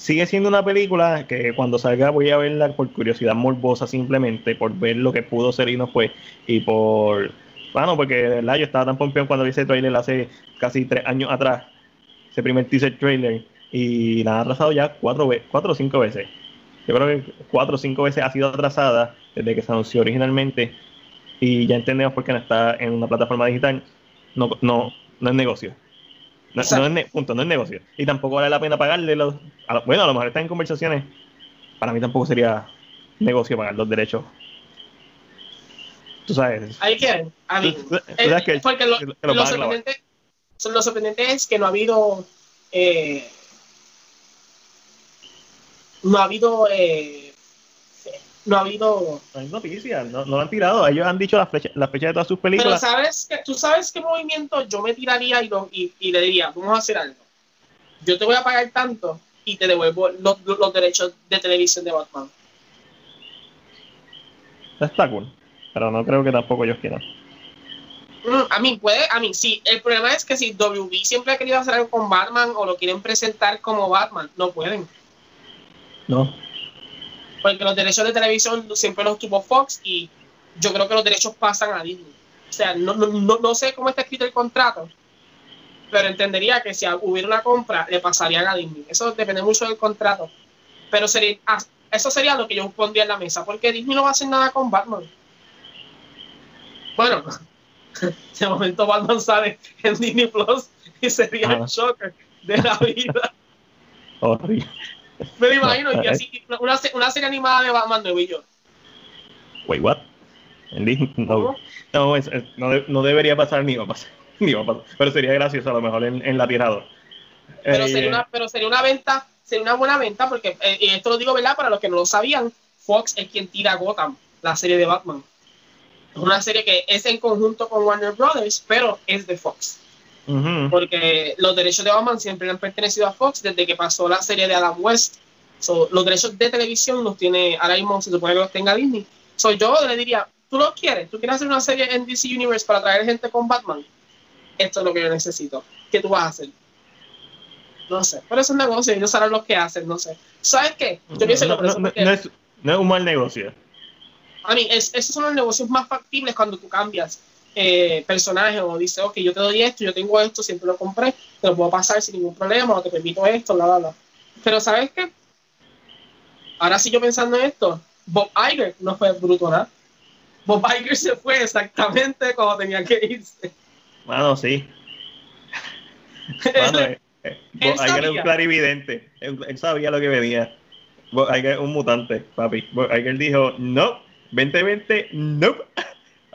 sigue siendo una película que cuando salga voy a verla por curiosidad morbosa simplemente, por ver lo que pudo ser y no fue, y por, bueno, porque de verdad yo estaba tan pompeón cuando vi ese trailer hace casi tres años atrás, ese primer teaser trailer, y la ha atrasado ya cuatro, cuatro o cinco veces. Yo creo que cuatro o cinco veces ha sido atrasada desde que se anunció originalmente, y ya entendemos por qué no está en una plataforma digital, no, no, no es negocio. No, es punto, no es negocio. Y tampoco vale la pena pagarle los. bueno, a lo mejor están en conversaciones. Para mí tampoco sería negocio pagar los derechos. Tú sabes. Hay que. A mí. porque lo, lo, sorprendente, lo, sorprendente, es que no ha habido. Eh, no ha habido. Eh, no ha habido. No hay noticias, no, no lo han tirado. Ellos han dicho la fecha, la fecha de todas sus películas. Pero sabes que, tú sabes qué movimiento yo me tiraría y, y, y, le diría, vamos a hacer algo. Yo te voy a pagar tanto y te devuelvo los, los derechos de televisión de Batman. Está cool, pero no creo que tampoco ellos quieran. Mm, a mí puede, a mí sí. El problema es que si WB siempre ha querido hacer algo con Batman o lo quieren presentar como Batman, no pueden. No porque los derechos de televisión siempre los tuvo Fox y yo creo que los derechos pasan a Disney. O sea, no, no, no sé cómo está escrito el contrato, pero entendería que si hubiera una compra, le pasarían a Disney. Eso depende mucho del contrato. Pero sería, ah, eso sería lo que yo pondría en la mesa, porque Disney no va a hacer nada con Batman. Bueno, [laughs] de momento Batman sale en Disney Plus y sería el shocker de la [laughs] vida. Horrible. Me lo imagino, y así, una, una serie animada de Batman de Billo. Wait, what? No, no, es, no, no, debería pasar ni va a pasar, [laughs] ni va a pasar. Pero sería gracioso a lo mejor en, en la tirada. Pero, sería eh, una, pero sería una venta, sería una buena venta, porque, eh, y esto lo digo, ¿verdad? Para los que no lo sabían, Fox es quien tira Gotham, la serie de Batman. Es una serie que es en conjunto con Warner Brothers, pero es de Fox. Porque los derechos de Batman siempre han pertenecido a Fox desde que pasó la serie de Adam West. los derechos de televisión los tiene, ahora mismo se supone que los tenga Disney. So, yo le diría, ¿tú lo quieres? ¿Tú quieres hacer una serie en DC Universe para traer gente con Batman? Esto es lo que yo necesito. ¿Qué tú vas a hacer? No sé, pero es un negocio, ellos saben lo que hacen, no sé. ¿Sabes qué? Yo no, no, es, no, es, un mal negocio. A mí, es, esos son los negocios más factibles cuando tú cambias eh, personaje o dice, ok, yo te doy esto, yo tengo esto, siempre lo compré, te lo puedo pasar sin ningún problema, o te permito esto, bla, bla, bla. Pero ¿sabes qué? Ahora sí yo pensando en esto, Bob Iger no fue bruto, ¿no? Bob Iger se fue exactamente como tenía que irse. Bueno, sí. Bueno, eh, eh, Bob Iger es un clarividente. Él, sabía lo que venía. Bob Iger es un mutante, papi. Bob Iger dijo, no, 2020, no.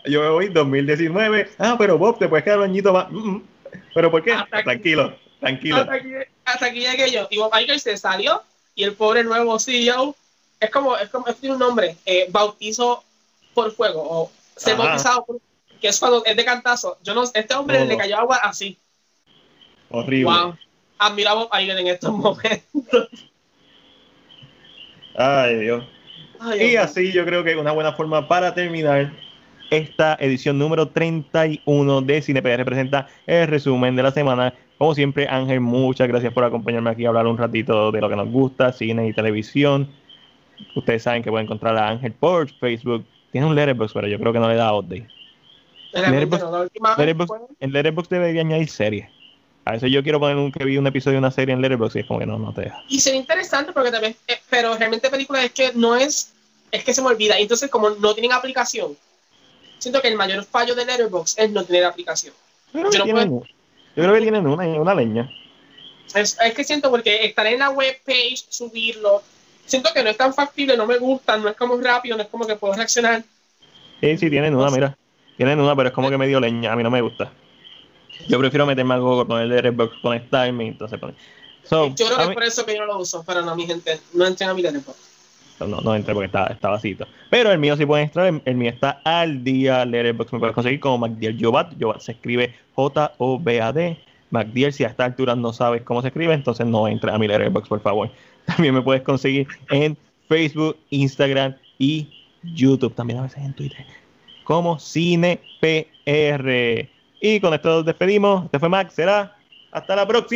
Yo me voy 2019. Ah, pero Bob, te puedes quedar un añito más. Mm, mm. ¿Pero por qué? Hasta aquí. tranquilo, tranquilo. Hasta aquí, hasta aquí llegué yo. Y Bob Iger se salió y el pobre nuevo CEO es como, es como, es un nombre, eh, bautizo por fuego o ser bautizado por, que es cuando es de cantazo. Yo no, este hombre le cayó agua así. Horrible. Wow. Admiro a Bob Iger en estos momentos. Ay, Dios. Ay, Y así yo creo que es una buena forma para terminar esta edición número 31 de CinePR representa el resumen de la semana. Como siempre, Ángel, muchas gracias por acompañarme aquí a hablar un ratito de lo que nos gusta, cine y televisión. Ustedes saben que pueden encontrar a Ángel por Facebook. Tiene un Letterboxd, pero yo creo que no le da update. Letterboxd- no, en Letterboxd debería añadir series. A veces yo quiero poner un que vi un episodio de una serie en Letterboxd y es como que no, no te deja. Y sería interesante porque también, eh, pero realmente películas es que no es, es que se me olvida. Entonces, como no tienen aplicación, siento que el mayor fallo de Letterboxd es no tener aplicación. Yo creo que, Yo no tienen, yo creo que tienen una, una leña. Es, es que siento porque estar en la web page, subirlo, siento que no es tan factible, no me gusta, no es como rápido, no es como que puedo reaccionar. Sí, sí, tienen una, mira. Tienen una, pero es como que medio leña. A mí no me gusta. Yo prefiero meterme a Google, ponerle Redbox, conectarme entonces poner. So, Yo creo que es por eso que yo no lo uso, pero no, mi gente, no entren a mi Letterboxd. No, no entré porque está, está vacío. Pero el mío sí pueden entrar. El, el mío está al día. Letterboxd me puedes conseguir como MacDiel Jobat. Jobat se escribe J-O-B-A-D. MacDiel, si a esta altura no sabes cómo se escribe, entonces no entra a mi Letterboxd, por favor. [laughs] También me puedes conseguir en Facebook, Instagram y YouTube. También a veces en Twitter. Como CinePR. Y con esto nos despedimos. Este fue Max. Será hasta la próxima.